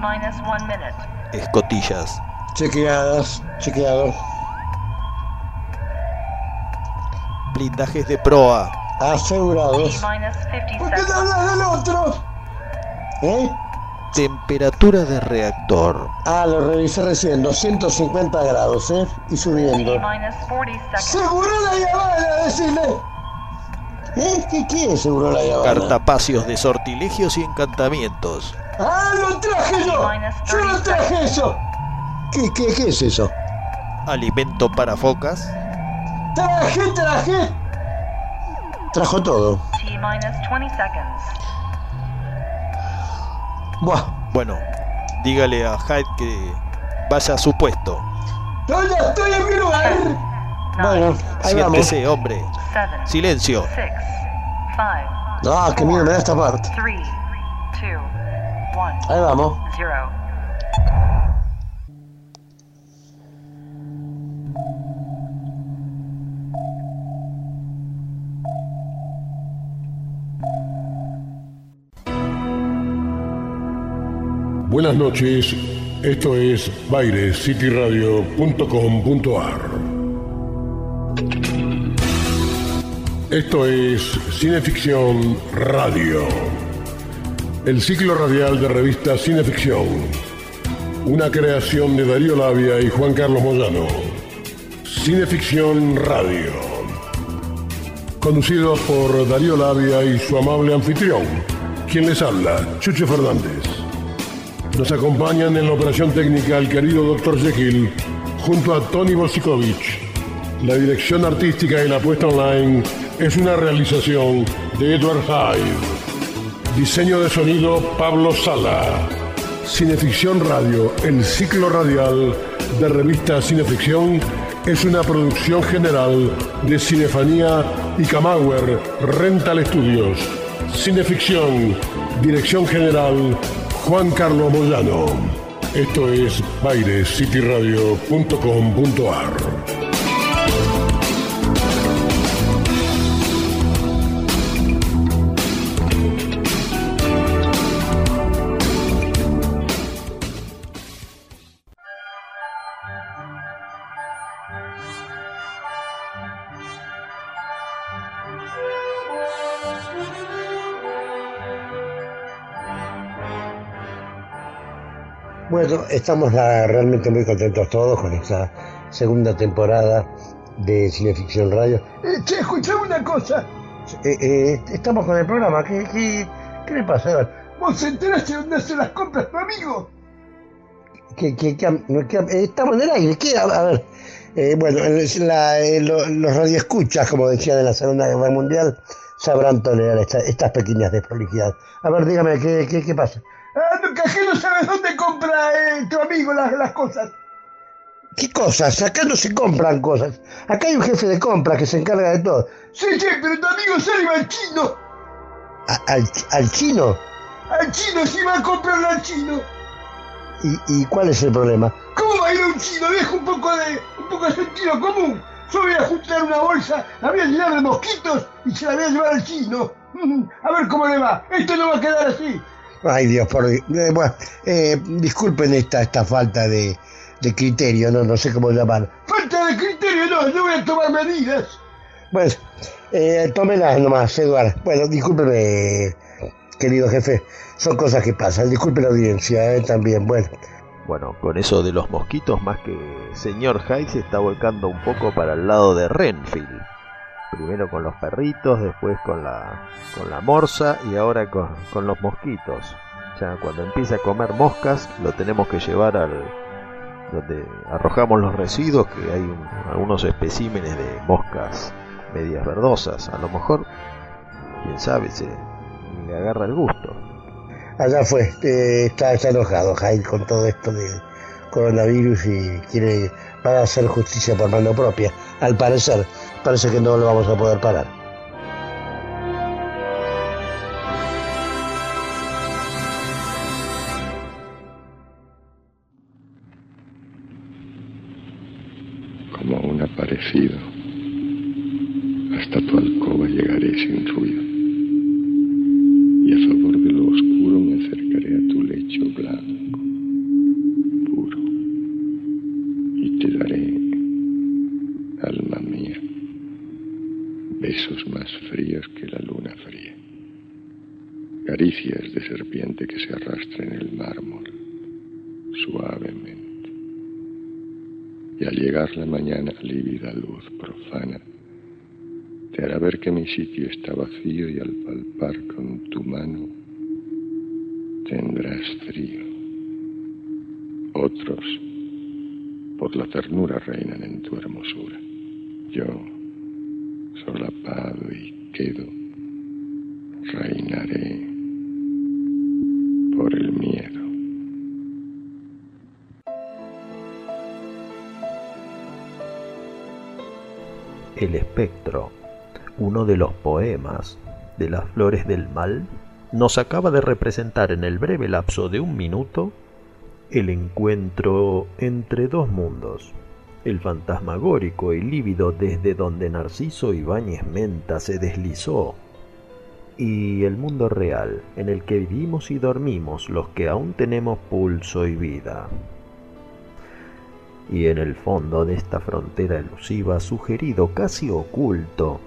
minus one minute. Escotillas. Chequeadas, chequeado. Blindajes de proa. Asegurados. T minus 50 ¿Por qué no seconds. hablas del otro? ¿Eh? Temperatura de reactor. Ah, lo revisé recién, 250 grados, ¿eh? Y subiendo. minus 40 seconds. ¡Seguro la llamada, decime! ¿Eh? ¿Qué, qué es seguro la llamada? Cartapacios de sortilegios y encantamientos. ¡Ah, lo traje yo! ¡Yo lo traje eso! ¿Qué, qué, qué es eso? Alimento para focas. ¡Traje, traje! Trajo todo. T minus 20 seconds. Buah. Bueno, dígale a Hyde que vaya a su puesto. ¡No, ya estoy en mi lugar! Bueno, ahí vamos. Siéntese, hombre. Silencio. Ah, qué miedo me da esta parte. Ahí vamos. Zero. Buenas noches, esto es bairescityradio.com.ar. Esto es Cineficción Radio, el ciclo radial de revista Cineficción, una creación de Darío Labia y Juan Carlos Moyano. Cineficción Radio, conducido por Darío Labia y su amable anfitrión, quien les habla, Chucho Fernández. Nos acompañan en la operación técnica el querido Dr. Jekyll junto a Tony Bosikovich. La dirección artística y la puesta online es una realización de Edward Hyde. Diseño de sonido Pablo Sala. Cineficción Radio, el ciclo radial de revista Cineficción, es una producción general de Cinefanía y Camauer Rental Studios. Cineficción, dirección general Juan Carlos Moyano. Esto es bairescityradio.com.ar. Bueno, estamos realmente muy contentos todos con esta segunda temporada de Cineficción Radio. Eh, che, escuchame una cosa. Eh, eh, estamos con el programa. ¿Qué, qué, qué le pasa? ¿Vos enteraste dónde hace las compras tu amigo? ¿Qué, qué, qué am- no, qué am- eh, estamos en el aire. ¿Qué? A, a ver. Eh, bueno, la- eh, lo- los radioescuchas, como decían en la Segunda Guerra Mundial, sabrán tolerar esta- estas pequeñas desprolijidades. A ver, dígame, ¿qué, qué, qué pasa? Ah, que no sabes dónde compra eh, tu amigo las, las cosas. ¿Qué cosas? Acá no se compran cosas. Acá hay un jefe de compra que se encarga de todo. Sí, sí, pero tu amigo sale al chino. ¿Al, al chino? Al chino, sí va a comprarle al chino. ¿Y, ¿Y cuál es el problema? ¿Cómo va a ir a un chino? Deja un poco de, un poco de sentido común. Yo voy a juntar una bolsa, la voy a llenar de mosquitos y se la voy a llevar al chino. A ver cómo le va. Esto no va a quedar así. Ay, Dios, por Dios. Eh, bueno, eh, disculpen esta, esta falta de, de criterio, no, no sé cómo llamar. Falta de criterio, no, yo voy a tomar medidas. Bueno, eh, tómelas nomás, Eduardo. Bueno, discúlpeme, querido jefe. Son cosas que pasan. Disculpe la audiencia, eh, también. Bueno, Bueno, con eso de los mosquitos, más que señor Hyde se está volcando un poco para el lado de Renfield. Primero con los perritos, después con la, con la morsa y ahora con, con los mosquitos. Ya cuando empiece a comer moscas, lo tenemos que llevar al donde arrojamos los residuos, que hay un- algunos especímenes de moscas medias verdosas. A lo mejor, quién sabe, se le agarra el gusto. allá fue. eh, está, está enojado Jaime con todo esto de coronavirus y quiere va a hacer justicia por mano propia. Al parecer, parece que no lo vamos a poder parar. como un aparecido. Hasta tu alcoba llegaré sin ruido. Y a favor de lo oscuro me acercaré a tu lecho blanco. caricias de serpiente que se arrastra en el mármol, suavemente. Y al llegar la mañana, lívida luz profana, te hará ver que mi sitio está vacío y al palpar con tu mano tendrás frío. Otros, por la ternura, reinan en tu hermosura. Yo, solapado y quedo, reinaré El espectro, uno de los poemas de las flores del mal, nos acaba de representar en el breve lapso de un minuto el encuentro entre dos mundos, el fantasmagórico y lívido desde donde Narciso Ibáñez Menta se deslizó, y el mundo real en el que vivimos y dormimos los que aún tenemos pulso y vida. Y en el fondo de esta frontera elusiva, sugerido casi oculto,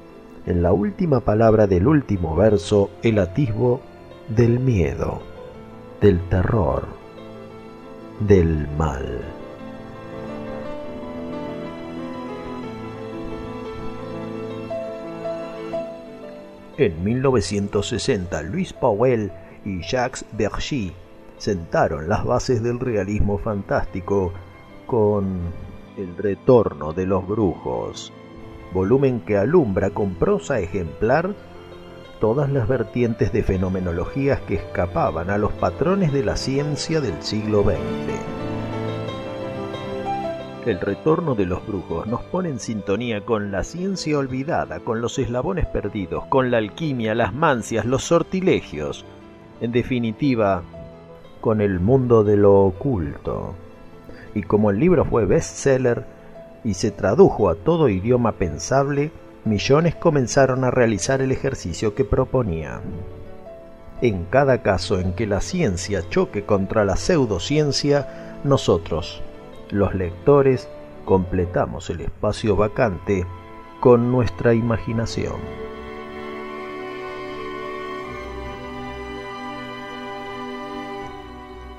en la última palabra del último verso, el atisbo del miedo, del terror, del mal. En 1960, Luis Pauwel y Jacques Bergy sentaron las bases del realismo fantástico con El retorno de los brujos, volumen que alumbra con prosa ejemplar todas las vertientes de fenomenologías que escapaban a los patrones de la ciencia del siglo XX. El retorno de los brujos nos pone en sintonía con la ciencia olvidada, con los eslabones perdidos, con la alquimia, las mancias, los sortilegios, en definitiva, con el mundo de lo oculto. Y como el libro fue bestseller y se tradujo a todo idioma pensable, millones comenzaron a realizar el ejercicio que proponía. En cada caso en que la ciencia choque contra la pseudociencia, nosotros, los lectores, completamos el espacio vacante con nuestra imaginación.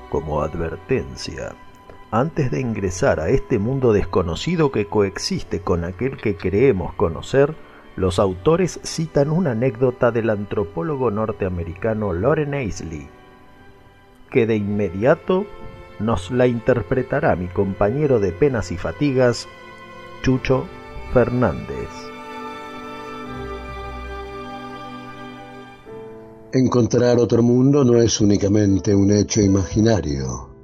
Como advertencia, antes de ingresar a este mundo desconocido que coexiste con aquel que creemos conocer, los autores citan una anécdota del antropólogo norteamericano Loren Aisley, que de inmediato nos la interpretará mi compañero de penas y fatigas, Chucho Fernández. Encontrar otro mundo no es únicamente un hecho imaginario.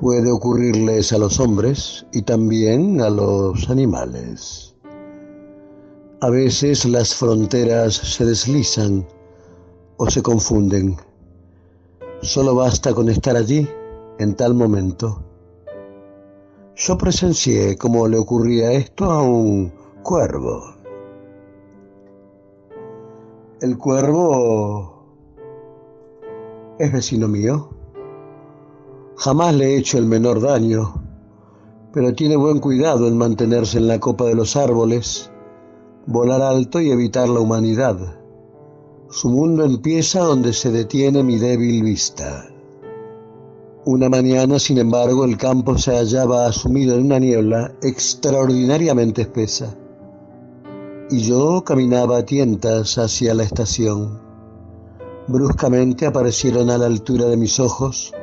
Puede ocurrirles a los hombres y también a los animales. A veces las fronteras se deslizan o se confunden. Solo basta con estar allí en tal momento. Yo presencié cómo le ocurría esto a un cuervo. El cuervo es vecino mío. Jamás le he hecho el menor daño, pero tiene buen cuidado en mantenerse en la copa de los árboles, volar alto y evitar la humanidad. Su mundo empieza donde se detiene mi débil vista. Una mañana, sin embargo, el campo se hallaba sumido en una niebla extraordinariamente espesa, y yo caminaba a tientas hacia la estación. Bruscamente aparecieron a la altura de mis ojos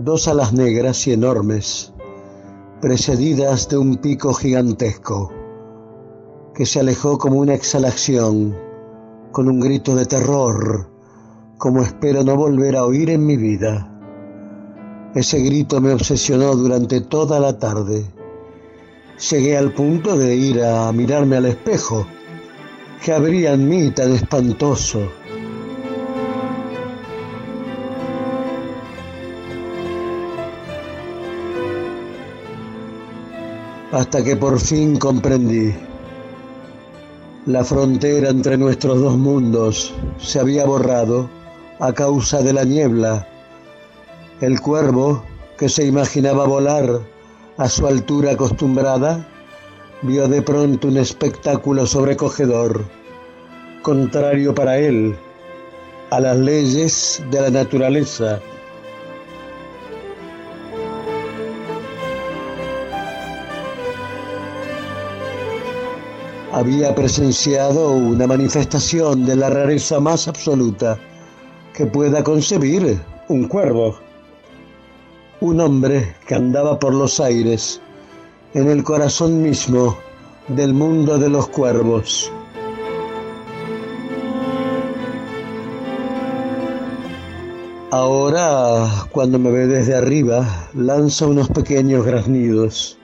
dos alas negras y enormes, precedidas de un pico gigantesco, que se alejó como una exhalación, con un grito de terror, como espero no volver a oír en mi vida. Ese grito me obsesionó durante toda la tarde. Llegué al punto de ir a mirarme al espejo. ¿Qué habría en mí tan espantoso? Hasta que por fin comprendí. La frontera entre nuestros dos mundos se había borrado a causa de la niebla el cuervo, que se imaginaba volar a su altura acostumbrada, vio de pronto un espectáculo sobrecogedor, contrario para él, a las leyes de la naturaleza. Había presenciado una manifestación de la rareza más absoluta que pueda concebir un cuervo. Un hombre que andaba por los aires, en el corazón mismo del mundo de los cuervos. Ahora, cuando me ve desde arriba, lanza unos pequeños graznidos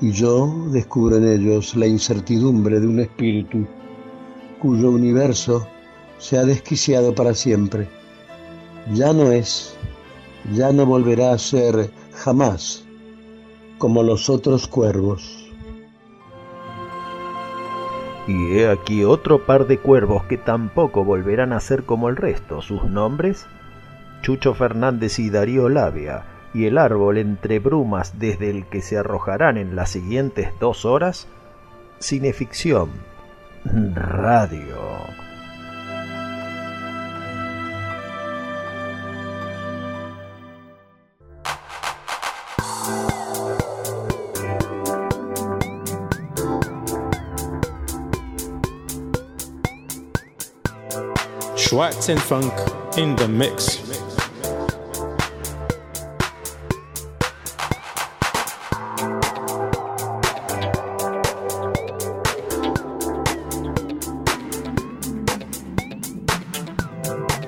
y yo descubro en ellos la incertidumbre de un espíritu cuyo universo se ha desquiciado para siempre. Ya no es, ya no volverá a ser jamás como los otros cuervos. Y he aquí otro par de cuervos que tampoco volverán a ser como el resto. Sus nombres, Chucho Fernández y Darío Labia, y el árbol entre brumas desde el que se arrojarán en las siguientes dos horas, cineficción, radio. Schwartz and Funk in the mix. Baile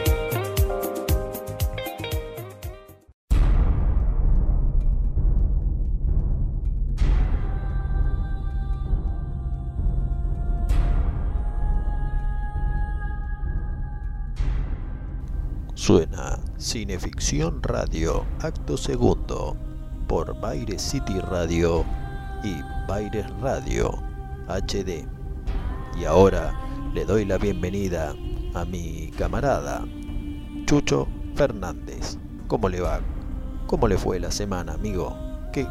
Cineficción Radio, acto segundo, por Baire City Radio y Baires Radio HD. Y ahora le doy la bienvenida a mi camarada Chucho Fernández. ¿Cómo le va? ¿Cómo le fue la semana, amigo? ¿Qué,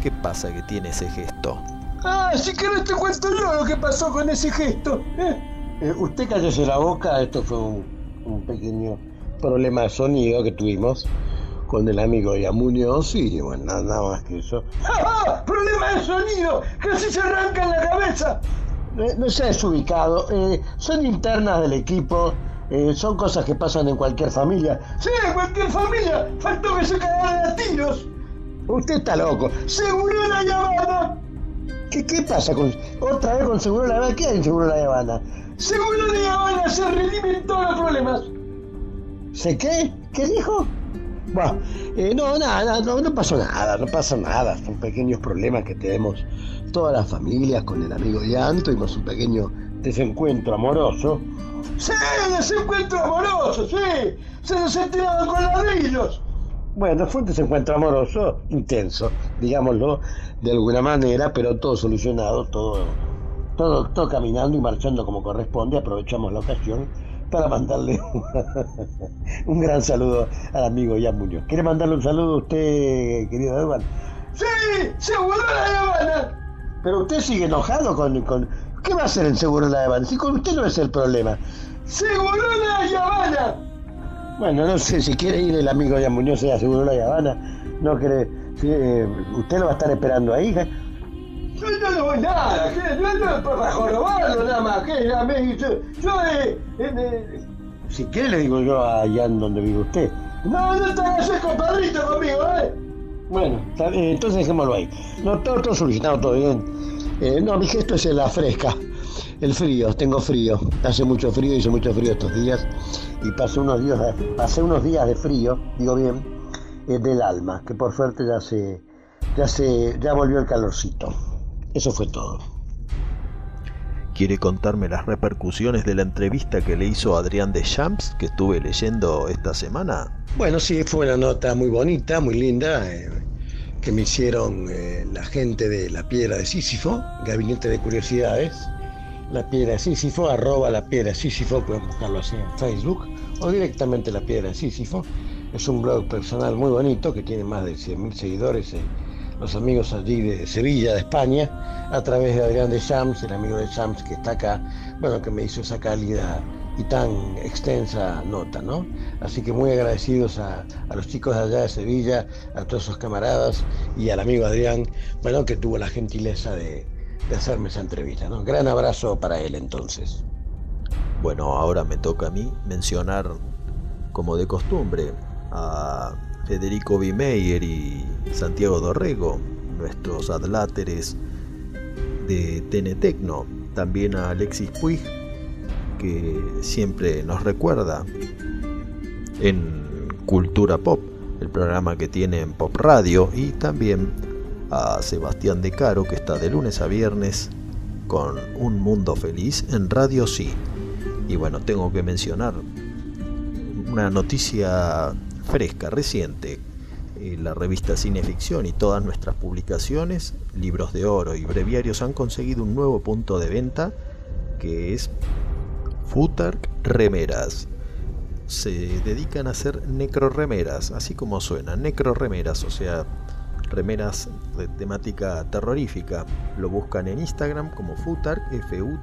qué pasa que tiene ese gesto? Ah, si querés te cuento yo lo que pasó con ese gesto. ¿eh? Eh, usted cállese la boca, esto fue un, un pequeño problema de sonido que tuvimos con el amigo Yamuñoz y bueno, nada, más que eso. ¡Ah! ¡Problema de sonido! ¡Casi se arranca en la cabeza! Eh, no sé, es ubicado. eh, son internas del equipo. eh, son cosas que pasan en cualquier familia. ¡Sí, en cualquier familia! ¡Faltó que se cagaran a tiros! Usted está loco. ¡Seguro la llamada! ¿Qué, ¿Qué pasa con otra vez con Seguro La Habana? ¿Qué hay en Seguro La Habana? Seguro La Habana se redimen todos los problemas. ¿Se qué? ¿Qué dijo? Bueno, eh, no, nada, no, no pasó nada, no pasa nada. Son pequeños problemas que tenemos todas las familias con el amigo Ian. Tuvimos un pequeño desencuentro amoroso. ¡Sí, desencuentro amoroso, sí! Se nos enteraban con ladrillos. Bueno, fue un desencuentro amoroso intenso, digámoslo de alguna manera, pero todo solucionado, todo, todo, todo caminando y marchando como corresponde. Aprovechamos la ocasión para mandarle un, gran saludo al amigo Jan Muñoz. ¿Quiere mandarle un saludo a usted, querido Eduardo? ¡Sí! ¡Seguro la Habana! Pero usted sigue enojado con, con... ¿Qué va a hacer en Seguro la Habana? Si con usted no es el problema. ¡Seguro la Habana! Bueno, no sé si quiere ir el amigo Jan Muñoz a Seguro la Habana. No quiere... Eh, usted lo va a estar esperando ahí. ¿eh? Yo no nada, yo no para jorobarlo nada más, que ya me yo, yo eh, eh, si quiere le digo yo allá en donde vive usted. No, no te hagas compadrito conmigo, eh. Bueno, entonces dejémoslo ahí. No, todo, todo solucionado, todo bien. Eh, no, mi gesto es la fresca, el frío, tengo frío. Hace mucho frío, hizo mucho frío estos días. Y pasé unos días, pasé unos días de frío, digo bien, del alma, que por suerte ya se, ya se, ya volvió el calorcito. Eso fue todo. ¿Quiere contarme las repercusiones de la entrevista que le hizo Adrián de Champs que estuve leyendo esta semana? Bueno, sí, fue una nota muy bonita, muy linda, eh, que me hicieron eh, la gente de La Piedra de Sísifo, Gabinete de Curiosidades. La Piedra de Sísifo, arroba La Piedra de Sísifo, pueden buscarlo así en Facebook, o directamente La Piedra de Sísifo. Es un blog personal muy bonito que tiene más de 100.000 seguidores los amigos allí de Sevilla, de España, a través de Adrián de Shams, el amigo de Shams que está acá, bueno, que me hizo esa cálida y tan extensa nota, ¿no? Así que muy agradecidos a, los chicos de allá de Sevilla, a todos sus camaradas y al amigo Adrián, bueno, que tuvo la gentileza de, de hacerme esa entrevista, ¿no? Gran abrazo para él entonces. Bueno, ahora me toca a mí mencionar, como de costumbre, a Federico Bimeyer y Santiago Dorrego, nuestros adláteres de Tenetecno, también a Alexis Puig, que siempre nos recuerda en Cultura Pop, el programa que tiene en Pop Radio, y también a Sebastián De Caro, que está de lunes a viernes con Un Mundo Feliz en Radio Sí. Y bueno, tengo que mencionar una noticia fresca, reciente. Eh, la revista Cineficción y todas nuestras publicaciones, libros de oro y breviarios han conseguido un nuevo punto de venta que es Futark Remeras. Se dedican a hacer necroremeras, así como suena, necroremeras, o sea, remeras de temática terrorífica. Lo buscan en Instagram como Futark, F-U-T-H-A-R-K,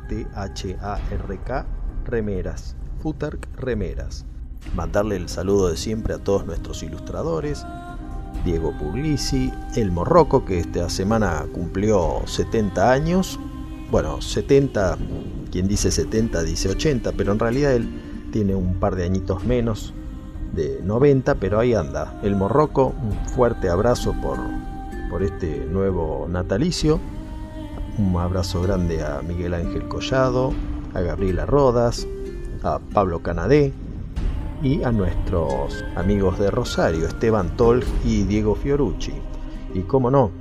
remeras. Futark Remeras mandarle el saludo de siempre a todos nuestros ilustradores, Diego Puglisi, El Morroco, que esta semana cumplió 70 años, bueno, 70, quien dice 70 dice 80, pero en realidad él tiene un par de añitos menos, de 90, pero ahí anda. El Morroco, un fuerte abrazo por, por este nuevo natalicio. Un abrazo grande a Miguel Ángel Collado, a Gabriela Rodas, a Pablo Canadé, y a nuestros amigos de Rosario, Esteban Tolf y Diego Fiorucci. Y cómo no,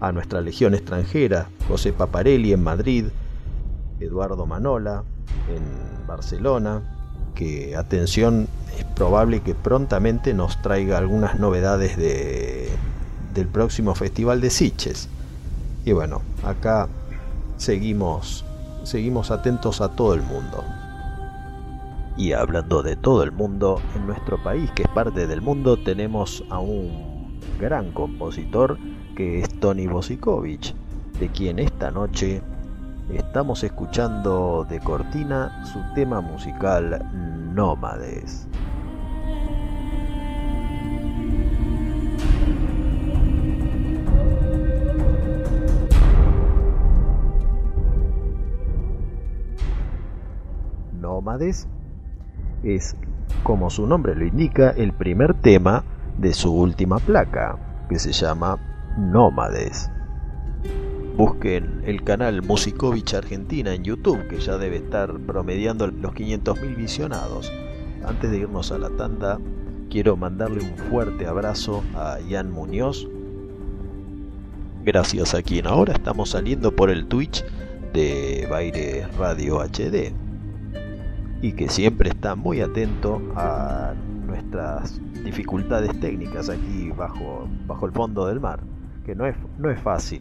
a nuestra legión extranjera, José Paparelli en Madrid, Eduardo Manola en Barcelona, que atención, es probable que prontamente nos traiga algunas novedades de, del próximo Festival de Siches. Y bueno, acá seguimos, seguimos atentos a todo el mundo. Y hablando de todo el mundo, en nuestro país, que es parte del mundo, tenemos a un gran compositor que es Tony Bosikovich, de quien esta noche estamos escuchando de cortina su tema musical Nómades. Nómades es, como su nombre lo indica, el primer tema de su última placa, que se llama Nómades. Busquen el canal Musikovich Argentina en YouTube, que ya debe estar promediando los 500.000 visionados. Antes de irnos a la tanda, quiero mandarle un fuerte abrazo a Ian Muñoz, gracias a quien ahora estamos saliendo por el Twitch de Baile Radio HD y que siempre está muy atento a nuestras dificultades técnicas aquí bajo, bajo el fondo del mar, que no es, no es fácil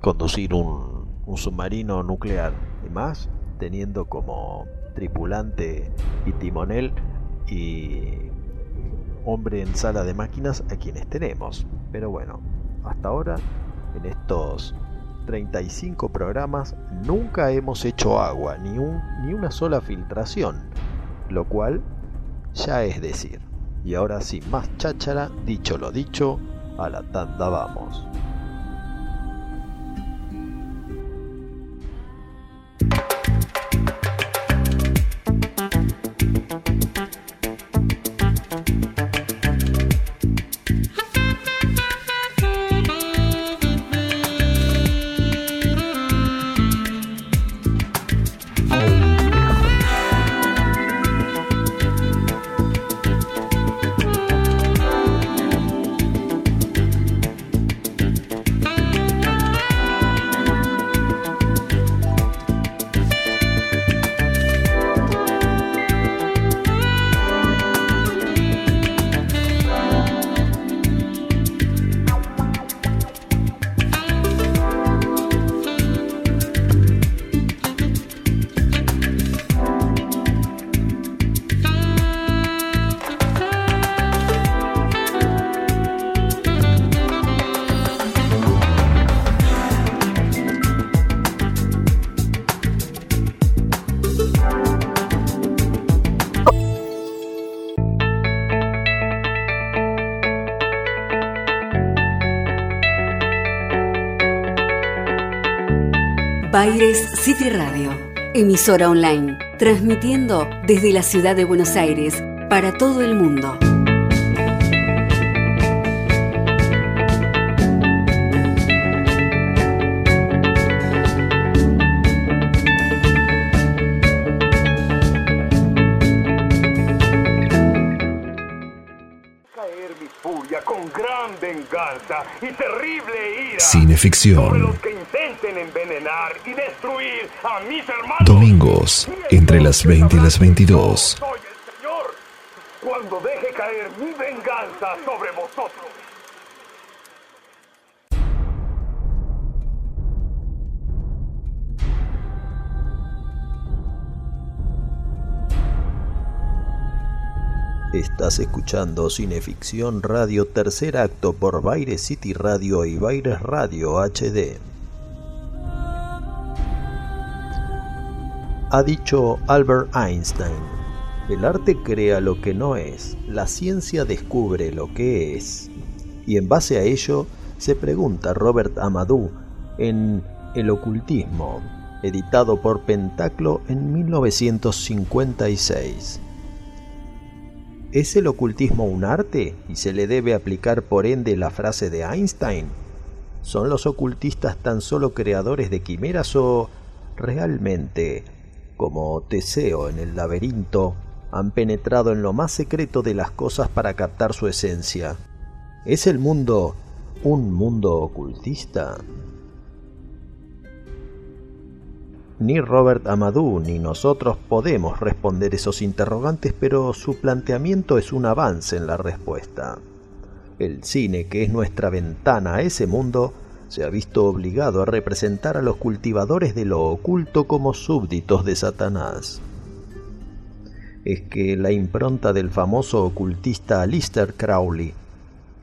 conducir un, un submarino nuclear, y más teniendo como tripulante y timonel y hombre en sala de máquinas a quienes tenemos. Pero bueno, hasta ahora, en estos 35 programas, nunca hemos hecho agua, ni, un, ni una sola filtración, lo cual ya es decir. Y ahora sin más cháchara, dicho lo dicho, a la tanda vamos. Baires City Radio, emisora online, transmitiendo desde la ciudad de Buenos Aires para todo el mundo. caer y destruir a mis hermanos. Domingos, entre las 20 y las 22. Soy el Señor cuando deje caer mi venganza sobre vosotros. Estás escuchando Cineficción Radio Tercer Acto por Baires City Radio y Baires Radio HD. Ha dicho Albert Einstein, el arte crea lo que no es, la ciencia descubre lo que es. Y en base a ello se pregunta Robert Amadou en El ocultismo, editado por Pentaclo en 1956. ¿Es el ocultismo un arte y se le debe aplicar por ende la frase de Einstein? ¿Son los ocultistas tan solo creadores de quimeras o realmente, como Teseo en el laberinto, han penetrado en lo más secreto de las cosas para captar su esencia? ¿Es el mundo un mundo ocultista? Ni Robert Amadou ni nosotros podemos responder esos interrogantes, pero su planteamiento es un avance en la respuesta. El cine, que es nuestra ventana a ese mundo, se ha visto obligado a representar a los cultivadores de lo oculto como súbditos de Satanás. Es que la impronta del famoso ocultista Aleister Crowley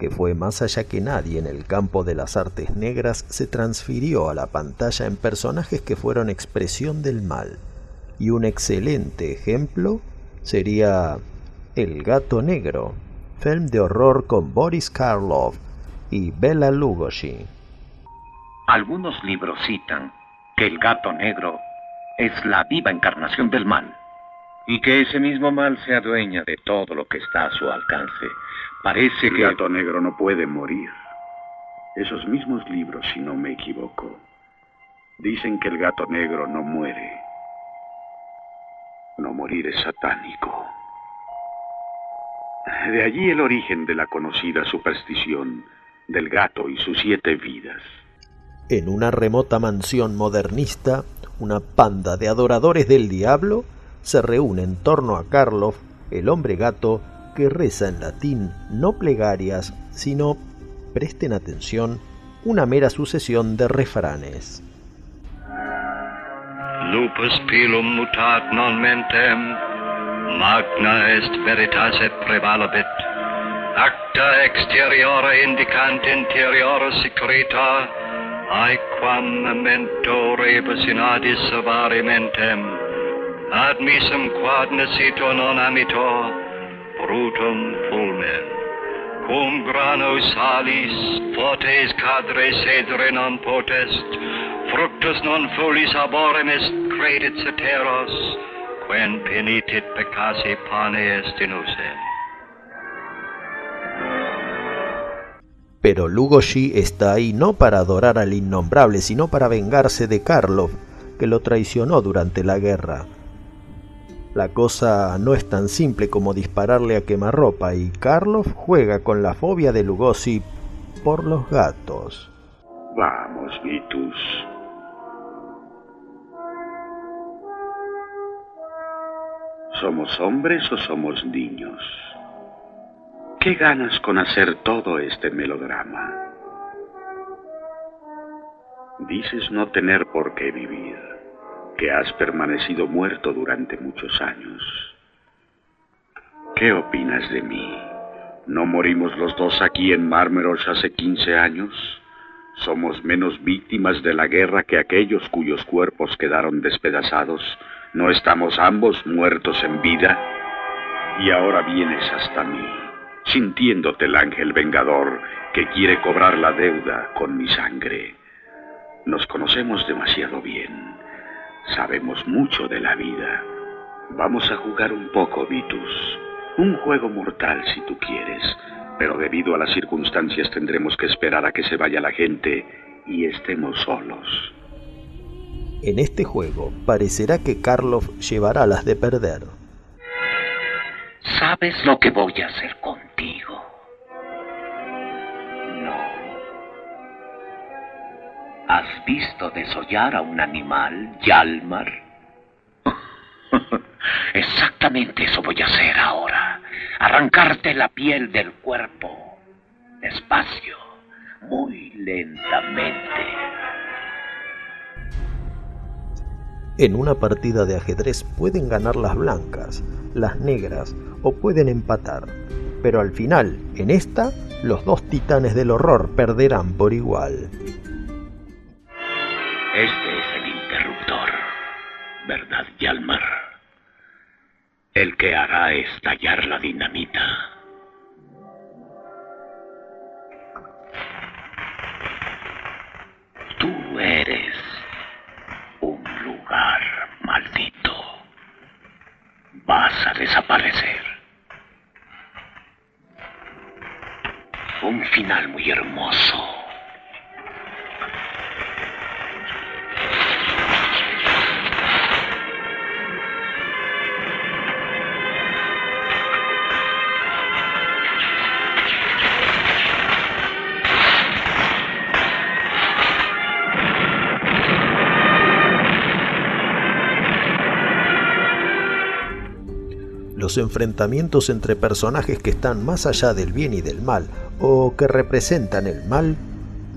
que fue más allá que nadie en el campo de las artes negras, se transfirió a la pantalla en personajes que fueron expresión del mal. Y un excelente ejemplo sería El gato negro, film de horror con Boris Karloff y Bela Lugosi. Algunos libros citan que el gato negro es la viva encarnación del mal y que ese mismo mal se adueña de todo lo que está a su alcance. Parece El que... gato negro no puede morir. Esos mismos libros, si no me equivoco, dicen que el gato negro no muere. No morir es satánico. De allí el origen de la conocida superstición del gato y sus siete vidas. En una remota mansión modernista, una panda de adoradores del diablo se reúne en torno a Karloff, el hombre gato, que reza en latín no plegarias, sino, presten atención, una mera sucesión de refranes. Lupus pilum mutat non mentem, magna est veritas et prevalabit. Acta exteriora indicant interiora secreta, aequam memento rebus in adis servari mentem, ad misum quad necito non amito, brutum fulmen. Cum grano salis, potes cadre cedere non potest, fructus non folis aborem est credit ceteros, quen penitit peccasi pane est inusem. Pero Lugoshi está ahí no para adorar al innombrable, sino para vengarse de Karlov, que lo traicionó durante la guerra. La cosa no es tan simple como dispararle a quemarropa y Karlov juega con la fobia de Lugosi por los gatos. Vamos, Vitus. ¿Somos hombres o somos niños? ¿Qué ganas con hacer todo este melodrama? Dices no tener por qué vivir, que has permanecido muerto durante muchos años. ¿Qué opinas de mí? ¿No morimos los dos aquí en Mármeros hace 15 años? ¿Somos menos víctimas de la guerra que aquellos cuyos cuerpos quedaron despedazados? ¿No estamos ambos muertos en vida? Y ahora vienes hasta mí, sintiéndote el ángel vengador que quiere cobrar la deuda con mi sangre. Nos conocemos demasiado bien. Sabemos mucho de la vida. Vamos a jugar un poco, Vitus. Un juego mortal si tú quieres, pero debido a las circunstancias tendremos que esperar a que se vaya la gente y estemos solos. En este juego parecerá que Karlov llevará las de perder. ¿Sabes lo que voy a hacer contigo? ¿Has visto desollar a un animal, Yalmar? Exactamente eso voy a hacer ahora. Arrancarte la piel del cuerpo. Despacio, muy lentamente. En una partida de ajedrez pueden ganar las blancas, las negras o pueden empatar. Pero al final, en esta, los dos titanes del horror perderán por igual. Este es el interruptor, ¿verdad, Yalmar? El que hará estallar la dinamita. Tú eres un lugar maldito. Vas a desaparecer. Un final muy hermoso. Los enfrentamientos entre personajes que están más allá del bien y del mal o que representan el mal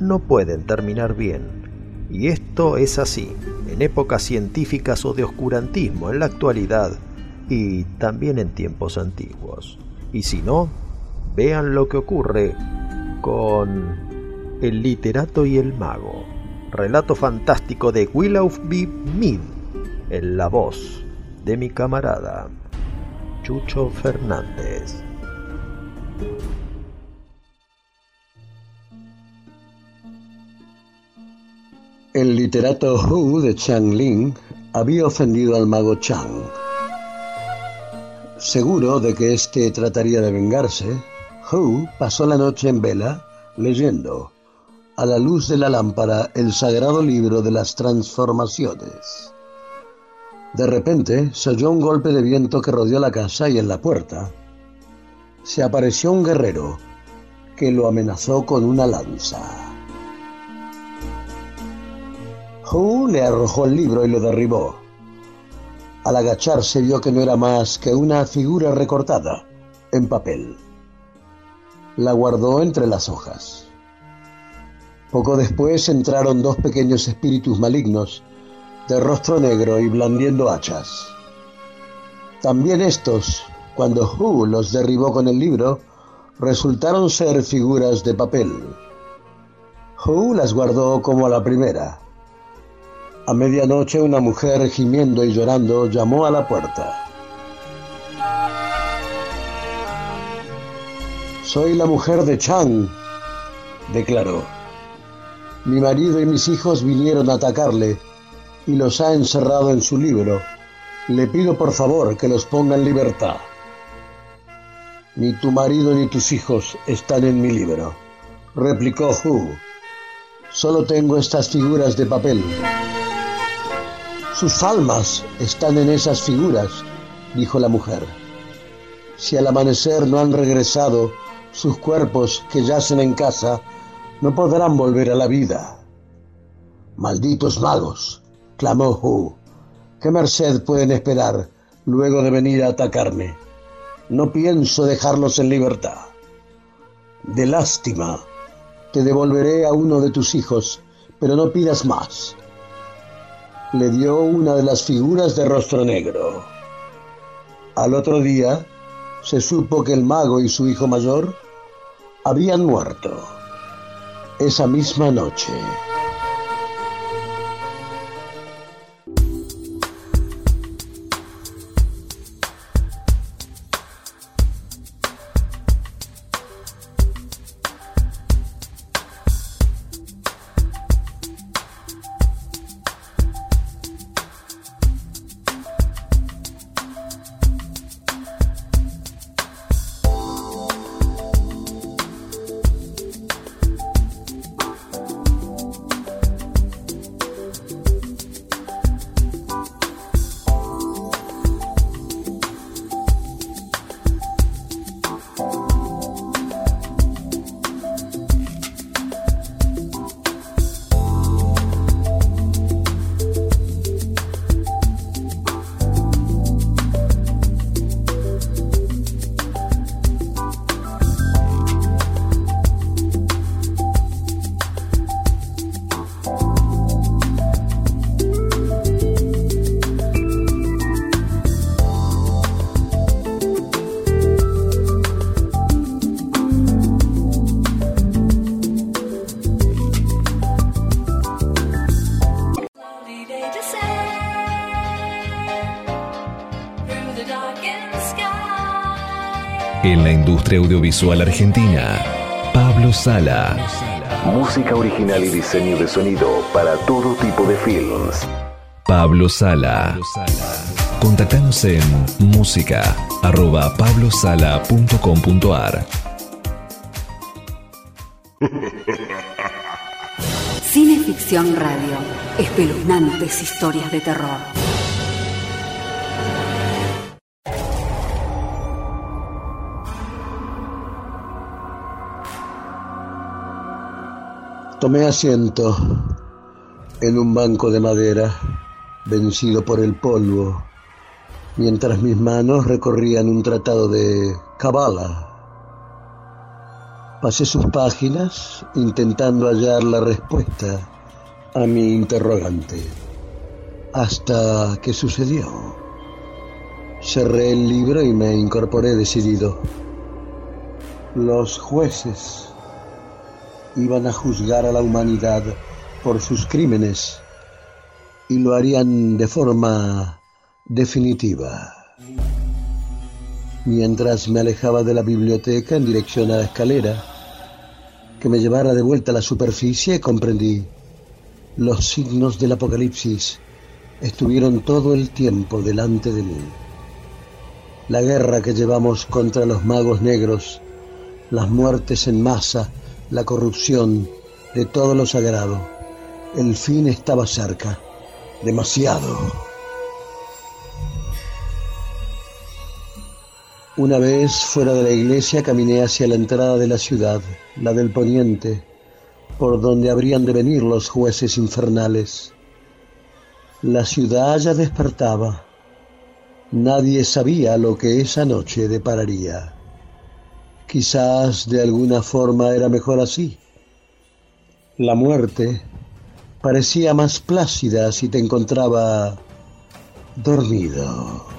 no pueden terminar bien. Y esto es así, en épocas científicas o de oscurantismo en la actualidad y también en tiempos antiguos. Y si no, vean lo que ocurre con El literato y el mago, relato fantástico de Willoughby Mead, en la voz de mi camarada Chucho Fernández. El literato Hu de Chang Ling había ofendido al mago Chang. Seguro de que éste trataría de vengarse, Hu pasó la noche en vela leyendo, a la luz de la lámpara, el sagrado libro de las transformaciones. De repente se oyó un golpe de viento que rodeó la casa y en la puerta se apareció un guerrero que lo amenazó con una lanza. Hu le arrojó el libro y lo derribó. Al agacharse vio que no era más que una figura recortada, en papel. La guardó entre las hojas. Poco después entraron dos pequeños espíritus malignos, de rostro negro y blandiendo hachas. También estos, cuando Hu los derribó con el libro, resultaron ser figuras de papel. Hu las guardó como a la primera. A medianoche una mujer gimiendo y llorando llamó a la puerta. Soy la mujer de Chang, declaró. Mi marido y mis hijos vinieron a atacarle y los ha encerrado en su libro. Le pido por favor que los ponga en libertad. Ni tu marido ni tus hijos están en mi libro, replicó Hu. Solo tengo estas figuras de papel. Sus almas están en esas figuras, dijo la mujer. Si al amanecer no han regresado, sus cuerpos que yacen en casa no podrán volver a la vida. Malditos magos, clamó Hu. ¿Qué merced pueden esperar luego de venir a atacarme? No pienso dejarlos en libertad. De lástima, te devolveré a uno de tus hijos, pero no pidas más. Le dio una de las figuras de rostro negro. Al otro día, se supo que el mago y su hijo mayor habían muerto esa misma noche. Audiovisual argentina, Pablo Sala. Música original y diseño de sonido para todo tipo de films. Pablo Sala. Contactanos en música arroba pablosala.com.ar Cineficción Radio. Espeluznantes historias de terror. Tomé asiento en un banco de madera, vencido por el polvo, mientras mis manos recorrían un tratado de Kabbalah. Pasé sus páginas intentando hallar la respuesta a mi interrogante, hasta que sucedió. Cerré el libro y me incorporé decidido. Los jueces iban a juzgar a la humanidad por sus crímenes y lo harían de forma definitiva. Mientras me alejaba de la biblioteca en dirección a la escalera, que me llevara de vuelta a la superficie, comprendí los signos del apocalipsis estuvieron todo el tiempo delante de mí. La guerra que llevamos contra los magos negros, las muertes en masa, la corrupción de todo lo sagrado. El fin estaba cerca, demasiado. Una vez fuera de la iglesia caminé hacia la entrada de la ciudad, la del poniente, por donde habrían de venir los jueces infernales. La ciudad ya despertaba. Nadie sabía lo que esa noche depararía. Quizás de alguna forma era mejor así. La muerte parecía más plácida si te encontraba dormido.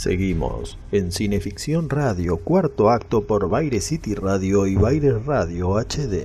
Seguimos en Cineficción Radio, cuarto acto por Baire City Radio y Baire Radio HD.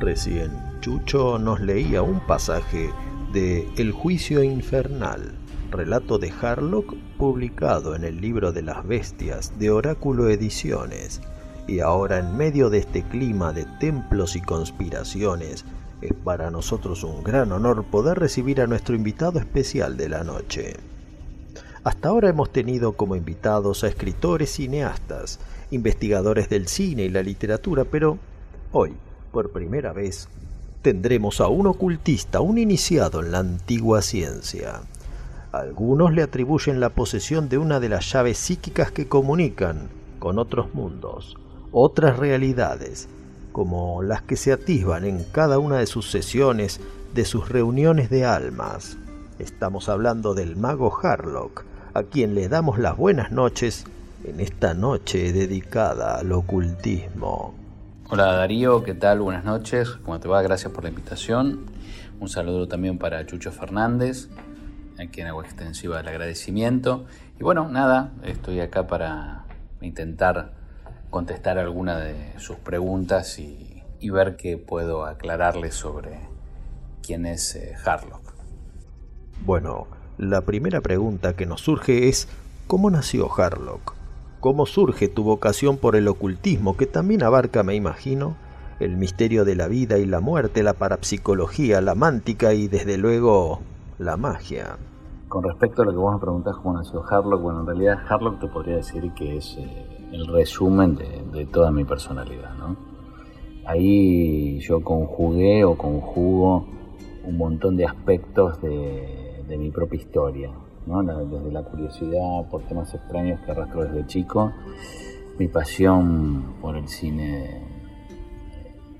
Recién Chucho nos leía un pasaje de El juicio infernal, relato de Harlock publicado en el libro de las bestias de Oráculo Ediciones. Y ahora en medio de este clima de templos y conspiraciones, es para nosotros un gran honor poder recibir a nuestro invitado especial de la noche. Hasta ahora hemos tenido como invitados a escritores cineastas, investigadores del cine y la literatura, pero hoy, por primera vez, tendremos a un ocultista, un iniciado en la antigua ciencia. Algunos le atribuyen la posesión de una de las llaves psíquicas que comunican con otros mundos, otras realidades, como las que se atisban en cada una de sus sesiones, de sus reuniones de almas. Estamos hablando del mago Harlock, a quien le damos las buenas noches en esta noche dedicada al ocultismo. Hola Darío, ¿qué tal? Buenas noches, ¿cómo te va? Gracias por la invitación. Un saludo también para Chucho Fernández, a quien hago extensiva el agradecimiento. Y bueno, nada, estoy acá para intentar contestar alguna de sus preguntas y, ver qué puedo aclararle sobre quién es eh, Harlock. Bueno, la primera pregunta que nos surge es ¿cómo nació Harlock? ¿Cómo surge tu vocación por el ocultismo que también abarca, me imagino, el misterio de la vida y la muerte, la parapsicología, la mántica y desde luego la magia? Con respecto a lo que vos me preguntás cómo nació Harlock, bueno, en realidad Harlock te podría decir que es eh, el resumen de, toda mi personalidad. ¿no? Ahí yo conjugué o conjugo un montón de aspectos de, mi propia historia, ¿no? desde la curiosidad por temas extraños que arrastro desde chico, mi pasión por el cine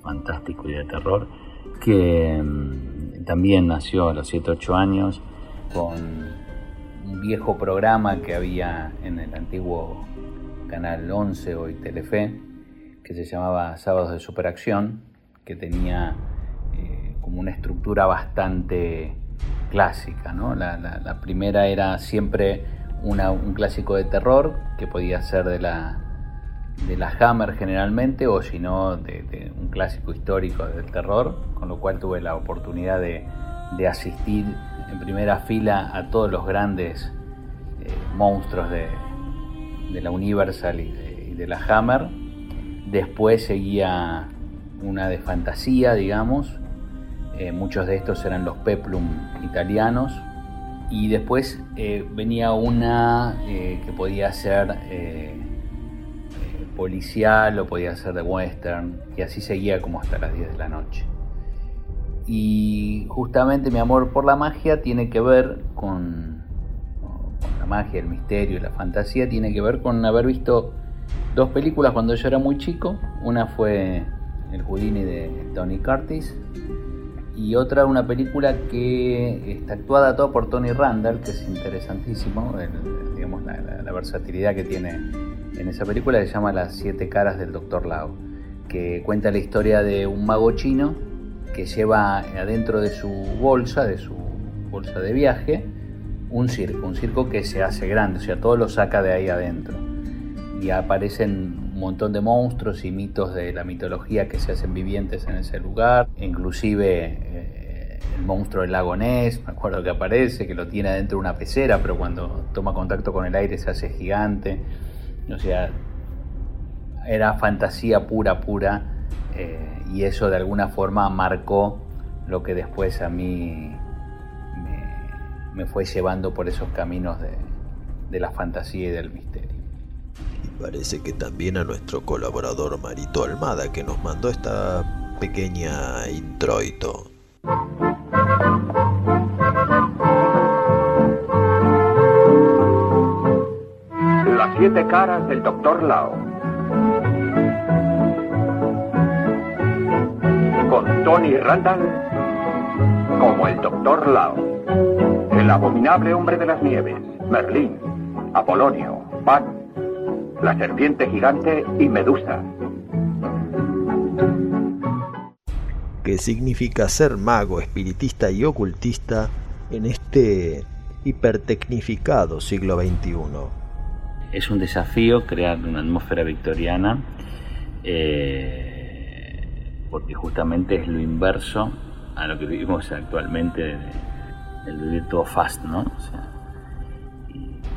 fantástico y de terror, que mm, también nació a los 7-8 años con un viejo programa que había en el antiguo Canal 11, hoy Telefe, que se llamaba Sábados de Superacción, que tenía eh, como una estructura bastante clásica. La, primera era siempre un clásico de terror, que podía ser de la, de la Hammer generalmente, o si no, de, un clásico histórico del terror, con lo cual tuve la oportunidad de, asistir en primera fila a todos los grandes eh, monstruos de, de la Universal y de, la Hammer. Después seguía una de fantasía, digamos. Eh, muchos de estos eran los Peplum italianos. Y después eh, venía una eh, que podía ser policial o podía ser de western. Y así seguía como hasta las 10 de la noche. Y justamente mi amor por la magia tiene que ver con la magia, el misterio y la fantasía tiene que ver con haber visto dos películas cuando yo era muy chico. Una fue El Houdini de Tony Curtis y otra una película que está actuada toda por Tony Randall, que es interesantísimo, digamos la, versatilidad que tiene en esa película, se llama Las siete caras del Dr. Lao, que cuenta la historia de un mago chino que lleva adentro de su bolsa, de su bolsa de viaje, un circo, un circo que se hace grande, o sea, todo lo saca de ahí adentro. Y aparecen un montón de monstruos y mitos de la mitología que se hacen vivientes en ese lugar, inclusive eh, el monstruo del lago Ness, me acuerdo que aparece, que lo tiene adentro de una pecera, pero cuando toma contacto con el aire se hace gigante. O sea, era fantasía pura, pura, eh, y eso de alguna forma marcó lo que después a mí me fue llevando por esos caminos de, la fantasía y del misterio. Y parece que también a nuestro colaborador Marito Almada, que nos mandó esta pequeña introito. Las siete caras del Doctor Lao. Con Tony Randall como el Doctor Lao. El abominable hombre de las nieves, Merlín, Apolonio, Pan, la serpiente gigante y Medusa. ¿Qué significa ser mago, espiritista y ocultista en este hipertecnificado siglo XXI? Es un desafío crear una atmósfera victoriana eh, porque justamente es lo inverso a lo que vivimos actualmente, el vivir todo fast, ¿no? O sea,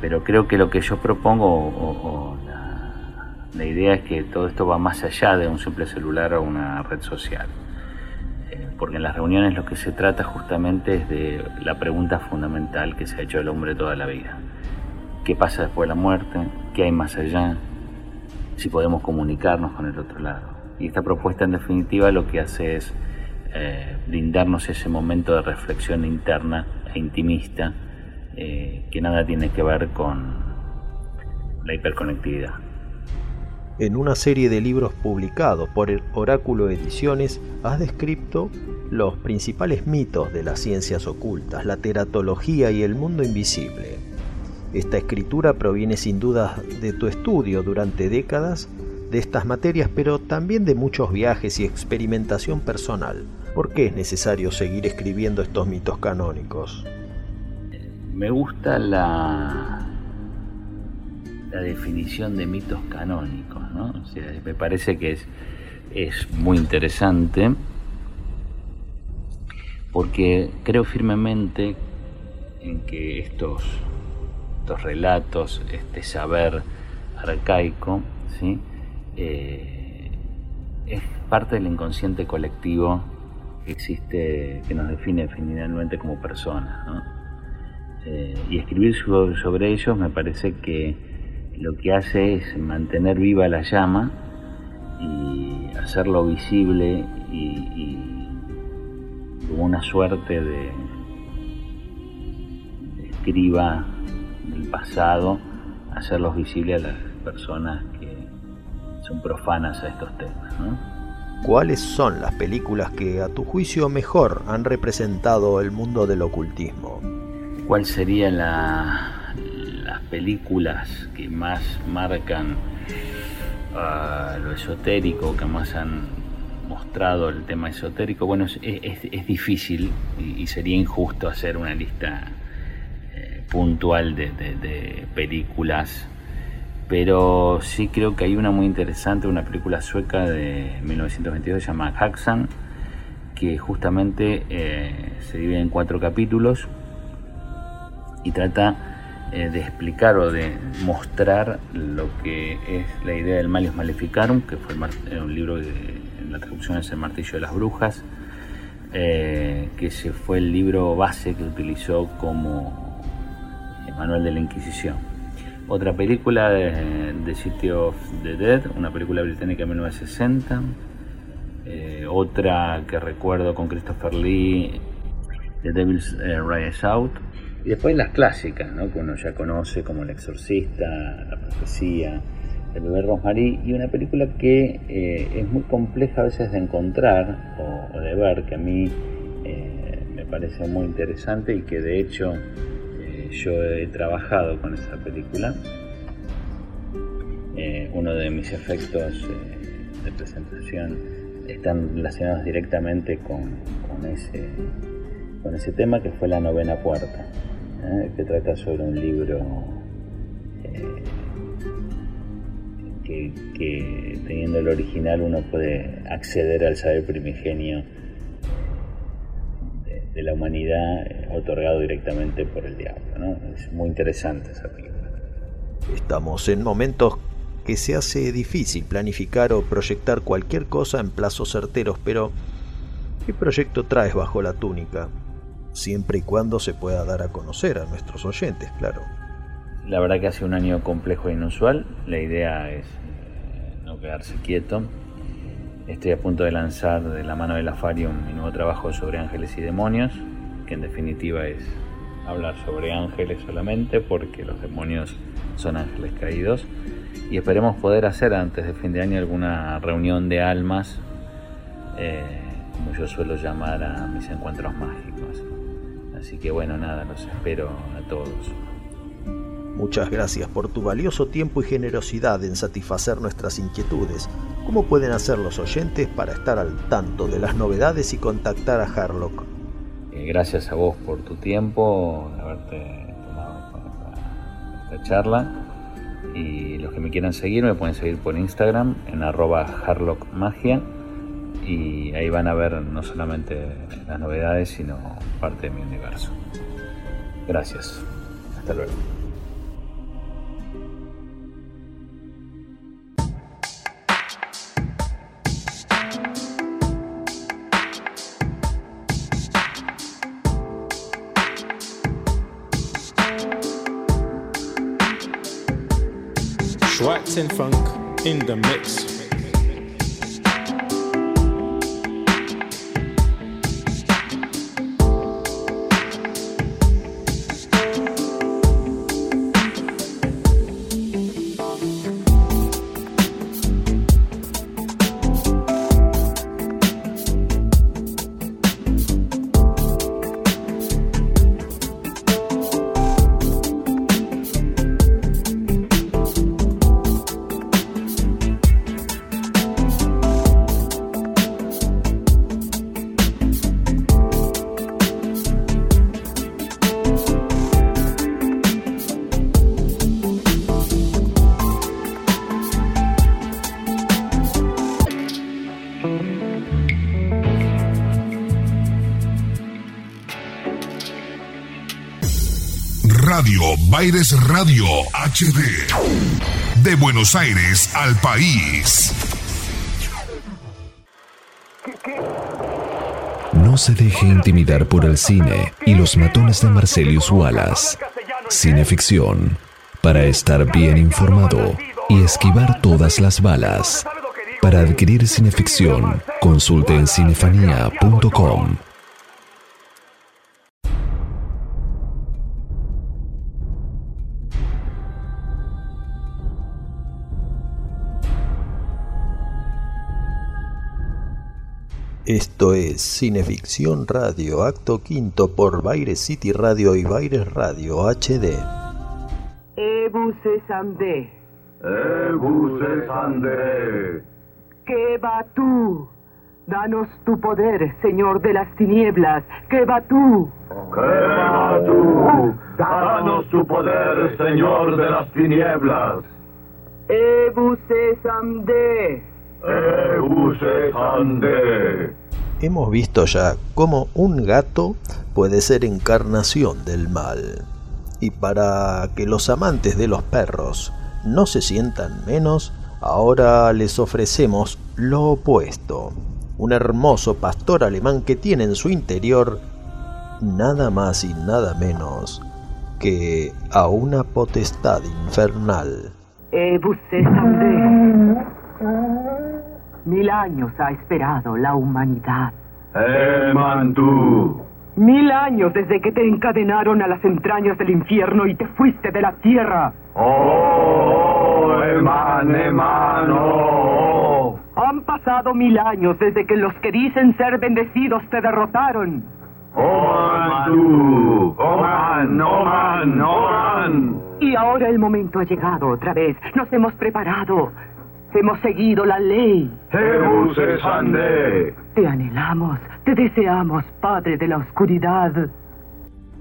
pero creo que lo que yo propongo o, la, la, idea es que todo esto va más allá de un simple celular o una red social. Eh, porque en las reuniones lo que se trata justamente es de la pregunta fundamental que se ha hecho el hombre toda la vida. ¿Qué pasa después de la muerte? ¿Qué hay más allá? Si podemos comunicarnos con el otro lado. Y esta propuesta en definitiva lo que hace es eh, brindarnos ese momento de reflexión interna intimista eh, que nada tiene que ver con la hiperconectividad. En una serie de libros publicados por el Oráculo Ediciones has descrito los principales mitos de las ciencias ocultas, la teratología y el mundo invisible. Esta escritura proviene sin duda de tu estudio durante décadas de estas materias, pero también de muchos viajes y experimentación personal. ¿Por qué es necesario seguir escribiendo estos mitos canónicos? Me gusta la, la definición de mitos canónicos, ¿no? Me parece que es, es muy interesante porque creo firmemente en que estos, estos relatos, este saber arcaico, ¿sí? Eh, es parte del inconsciente colectivo existe, que nos define definitivamente como personas. ¿no? Eh, y escribir sobre ellos me parece que lo que hace es mantener viva la llama y hacerlo visible y, y como una suerte de, de escriba del pasado, hacerlos visibles a las personas que son profanas a estos temas. ¿no? ¿Cuáles son las películas que a tu juicio mejor han representado el mundo del ocultismo? ¿Cuál sería la, las películas que más marcan uh, lo esotérico, que más han mostrado el tema esotérico? Bueno, es, difícil y, sería injusto hacer una lista eh, puntual de películas pero sí creo que hay una muy interesante, una película sueca de 1922 llamada Haxan, que justamente eh, se divide en cuatro capítulos y trata eh, de explicar o de mostrar lo que es la idea del Malius Maleficarum, que fue un libro de, en la traducción es El Martillo de las Brujas, eh, que se fue el libro base que utilizó como manual de la Inquisición. Otra película de, de City of the Dead, una película británica de 1960. Eh, otra que recuerdo con Christopher Lee, The Devil's eh, Rise Out. Y después las clásicas, ¿no? que uno ya conoce como El Exorcista, La Profecía, El bebé Rosemary. Y una película que eh, es muy compleja a veces de encontrar o, o de ver, que a mí me parece muy interesante y que de hecho yo he trabajado con esa película. Eh, uno de mis efectos eh, de presentación están relacionados directamente con, ese, con ese tema que fue La Novena Puerta, ¿eh? que trata sobre un libro que teniendo el original uno puede acceder al saber primigenio de la humanidad otorgado directamente por el diablo. ¿no? Es muy interesante esa película. Estamos en momentos que se hace difícil planificar o proyectar cualquier cosa en plazos certeros, pero ¿qué proyecto traes bajo la túnica? Siempre y cuando se pueda dar a conocer a nuestros oyentes, claro. La verdad que hace un año complejo e inusual. La idea es no quedarse quieto. Estoy a punto de lanzar de la mano de la Farium mi nuevo trabajo sobre ángeles y demonios, que en definitiva es hablar sobre ángeles solamente, porque los demonios son ángeles caídos. Y esperemos poder hacer antes de fin de año alguna reunión de almas, eh, como yo suelo llamar a mis encuentros mágicos. Así que bueno, nada, los espero a todos. Muchas gracias por tu valioso tiempo y generosidad en satisfacer nuestras inquietudes. ¿Cómo pueden hacer los oyentes para estar al tanto de las novedades y contactar a Harlock? Eh, gracias a vos por tu tiempo, haberte tomado esta charla. Y los que me quieran seguir me pueden seguir por Instagram en arroba harlockmagia y ahí van a ver no solamente las novedades, sino parte de mi universo. Gracias. Hasta luego. In the mix. Baires Radio HD. De Buenos Aires al país. No se deje intimidar por el cine y los matones de Marcelius Wallace. Cineficción. Para estar bien informado y esquivar todas las balas. Para adquirir cineficción, consulte en cinefanía.com. Esto es Cineficción Radio, acto quinto por Baires City Radio y Baires Radio HD. Ebuse Sandé. Ebuse Sandé. ¿Qué va tú? Danos tu poder, Señor de las tinieblas. ¿Qué va tú? ¿Qué va tú? Danos tu poder, Señor de las tinieblas. Ebuse Sandé. Hemos visto ya cómo un gato puede ser encarnación del mal. Y para que los amantes de los perros no se sientan menos, ahora les ofrecemos lo opuesto. Un hermoso pastor alemán que tiene en su interior nada más y nada menos que a una potestad infernal. Mil años ha esperado la humanidad. Emantu. Mil años desde que te encadenaron a las entrañas del infierno y te fuiste de la tierra. Oh, Eman, Emano. Han pasado mil años desde que los que dicen ser bendecidos te derrotaron. Oman, Oman, Oman, Oman. Y ahora el momento ha llegado otra vez. Nos hemos preparado. Hemos seguido la ley. Te anhelamos, te deseamos, Padre de la Oscuridad.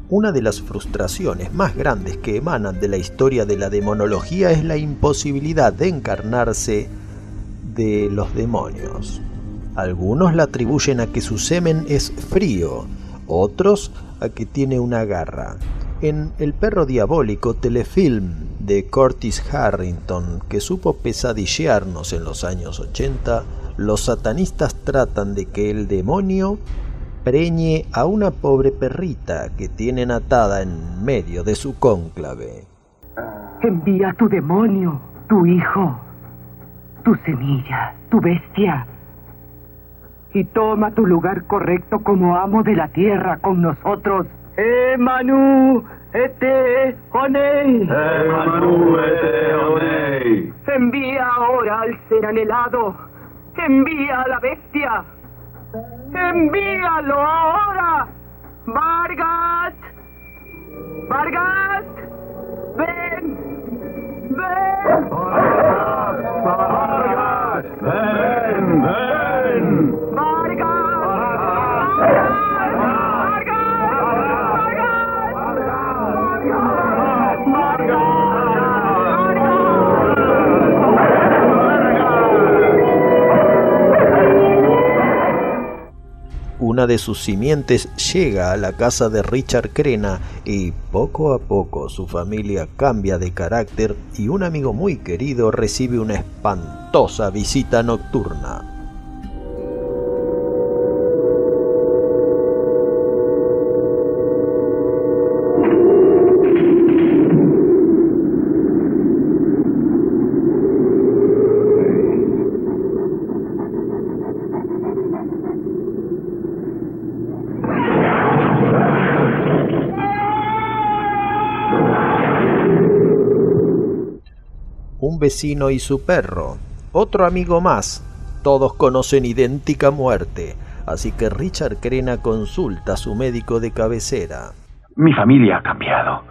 Una de las frustraciones más grandes que emanan de la historia de la demonología es la imposibilidad de encarnarse de los demonios. Algunos la atribuyen a que su semen es frío, otros a que tiene una garra. En El perro diabólico telefilm de Curtis Harrington que supo pesadillearnos en los años 80, los satanistas tratan de que el demonio preñe a una pobre perrita que tienen atada en medio de su cónclave. Envía tu demonio, tu hijo, tu semilla, tu bestia, y toma tu lugar correcto como amo de la tierra con nosotros. ¡Eh, Manu! ¡Eh, Manu, ete Onei! Envía ahora al ser anhelado. Envía a la bestia. Envíalo ahora. Vargas. Vargas. Ven. Ven. Vargas. Ven, Una de sus simientes llega a la casa de Richard Crena y poco a poco su familia cambia de carácter y un amigo muy querido recibe una espantosa visita nocturna. Vecino y su perro, otro amigo más. Todos conocen idéntica muerte, así que Richard Crena consulta a su médico de cabecera. Mi familia ha cambiado.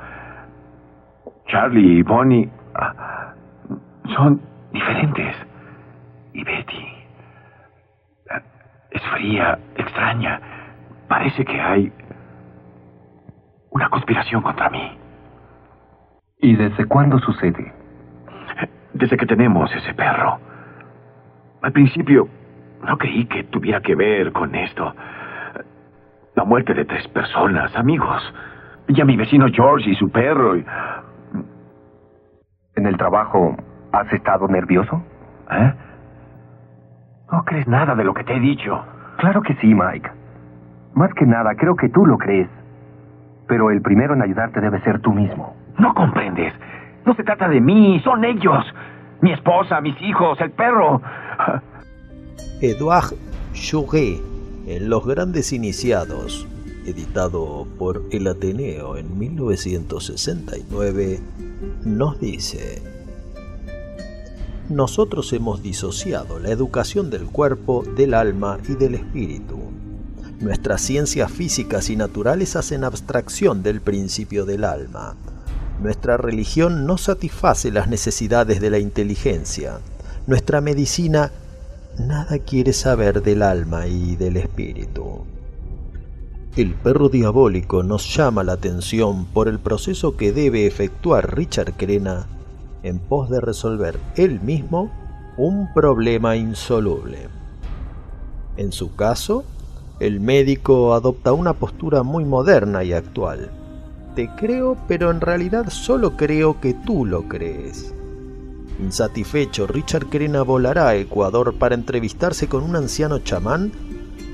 Charlie y Bonnie ah, son diferentes. Y Betty ah, es fría, extraña. Parece que hay una conspiración contra mí. ¿Y desde cuándo sucede? Desde que tenemos ese perro. Al principio no creí que tuviera que ver con esto. La muerte de tres personas, amigos. Y a mi vecino George y su perro. y- ¿En el trabajo has estado nervioso? ¿Eh? No crees nada de lo que te he dicho. Claro que sí, Mike. Más que nada, creo que tú lo crees. Pero el primero en ayudarte debe ser tú mismo. No comprendes. No se trata de mí, son ellos. Mi esposa, mis hijos, el perro. Edouard Jouret en Los Grandes Iniciados, editado por el Ateneo en 1969, nos dice, Nosotros hemos disociado la educación del cuerpo, del alma y del espíritu. Nuestras ciencias físicas y naturales hacen abstracción del principio del alma. Nuestra religión no satisface las necesidades de la inteligencia. Nuestra medicina nada quiere saber del alma y del espíritu. El perro diabólico nos llama la atención por el proceso que debe efectuar Richard Crena en pos de resolver él mismo un problema insoluble. En su caso, el médico adopta una postura muy moderna y actual. Te creo, pero en realidad solo creo que tú lo crees. Insatisfecho, Richard Crena volará a Ecuador para entrevistarse con un anciano chamán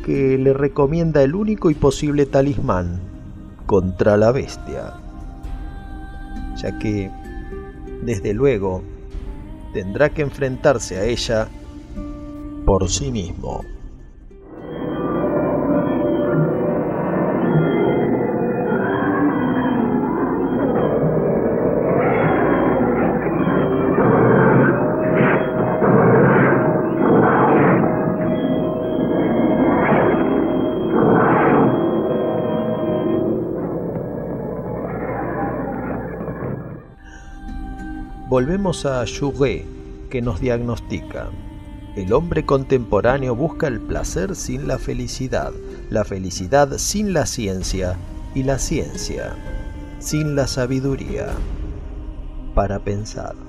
que le recomienda el único y posible talismán contra la bestia. Ya que, desde luego, tendrá que enfrentarse a ella por sí mismo. Volvemos a Jouret, que nos diagnostica. El hombre contemporáneo busca el placer sin la felicidad, la felicidad sin la ciencia y la ciencia sin la sabiduría para pensar.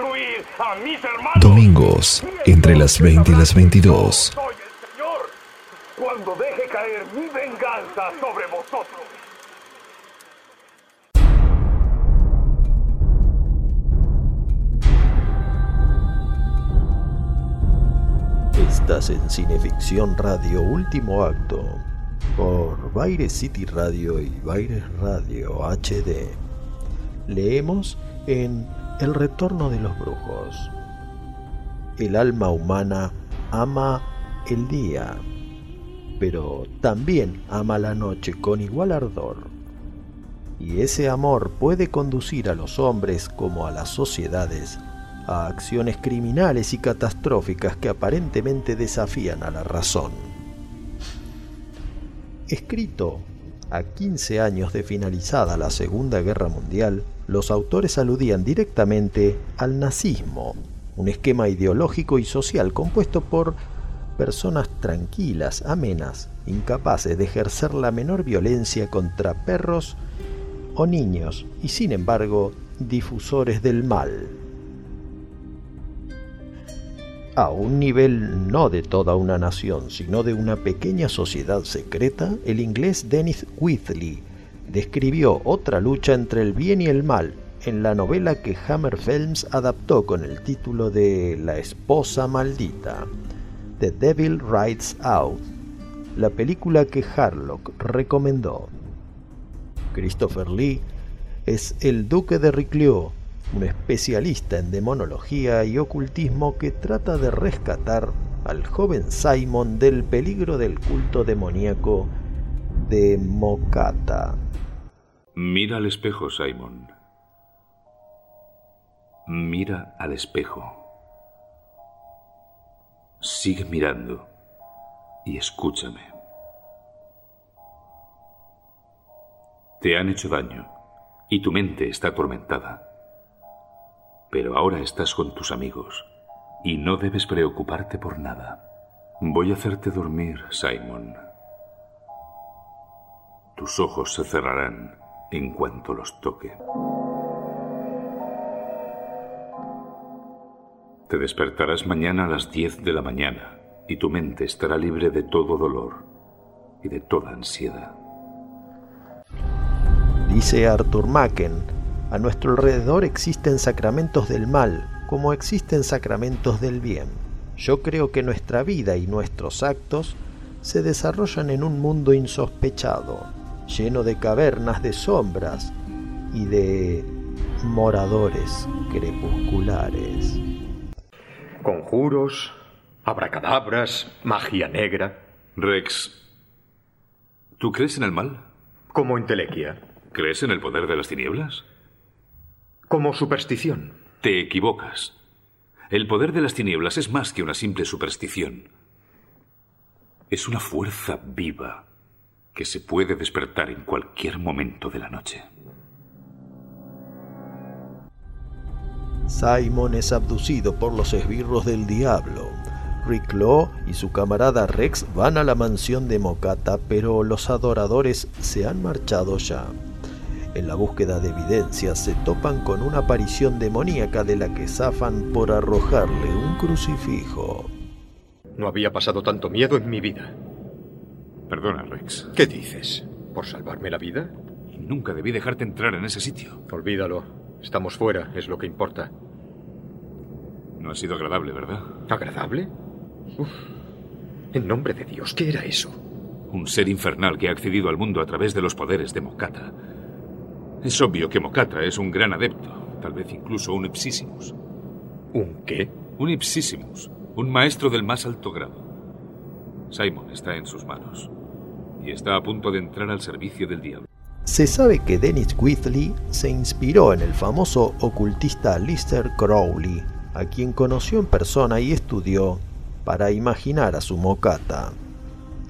destruir a mis hermanos. Domingos, entre las 20 y las 22. Soy el Señor cuando deje caer mi venganza sobre vosotros. Estás en Cineficción Radio Último Acto por Baire City Radio y Baire Radio HD. Leemos en El Retorno de los Brujos. El alma humana ama el día, pero también ama la noche con igual ardor. Y ese amor puede conducir a los hombres como a las sociedades a acciones criminales y catastróficas que aparentemente desafían a la razón. Escrito a 15 años de finalizada la Segunda Guerra Mundial, los autores aludían directamente al nazismo, un esquema ideológico y social compuesto por personas tranquilas, amenas, incapaces de ejercer la menor violencia contra perros o niños y sin embargo difusores del mal. A un nivel no de toda una nación, sino de una pequeña sociedad secreta, el inglés Dennis Wheatley describió otra lucha entre el bien y el mal en la novela que Hammer Films adaptó con el título de La esposa maldita, The Devil Rides Out, la película que Harlock recomendó. Christopher Lee es el duque de Riclieu, un especialista en demonología y ocultismo que trata de rescatar al joven Simon del peligro del culto demoníaco de Mokata. Mira al espejo, Simon. Mira al espejo. Sigue mirando y escúchame. Te han hecho daño y tu mente está atormentada. Pero ahora estás con tus amigos y no debes preocuparte por nada. Voy a hacerte dormir, Simon. Tus ojos se cerrarán en cuanto los toque. Te despertarás mañana a las 10 de la mañana y tu mente estará libre de todo dolor y de toda ansiedad. Dice Arthur Machen, a nuestro alrededor existen sacramentos del mal, como existen sacramentos del bien. Yo creo que nuestra vida y nuestros actos se desarrollan en un mundo insospechado, lleno de cavernas de sombras y de moradores crepusculares. Conjuros, abracadabras, magia negra. Rex, ¿tú crees en el mal? Como entelequia. ¿Crees en el poder de las tinieblas? Como superstición. Te equivocas. El poder de las tinieblas es más que una simple superstición. Es una fuerza viva que se puede despertar en cualquier momento de la noche. Simon es abducido por los esbirros del diablo. Rick Law y su camarada Rex van a la mansión de Mokata, pero los adoradores se han marchado ya. En la búsqueda de evidencias se topan con una aparición demoníaca de la que zafan por arrojarle un crucifijo. No había pasado tanto miedo en mi vida. Perdona, Rex. ¿Qué dices? ¿Por salvarme la vida? Nunca debí dejarte entrar en ese sitio. Olvídalo. Estamos fuera, es lo que importa. No ha sido agradable, ¿verdad? ¿Agradable? Uf. En nombre de Dios, ¿qué era eso? Un ser infernal que ha accedido al mundo a través de los poderes de Mokata. Es obvio que Mokata es un gran adepto, tal vez incluso un Ipsissimus. ¿Un qué? Un Ipsissimus, un maestro del más alto grado. Simon está en sus manos y está a punto de entrar al servicio del diablo. Se sabe que Dennis Whitley se inspiró en el famoso ocultista Lister Crowley, a quien conoció en persona y estudió para imaginar a su mocata.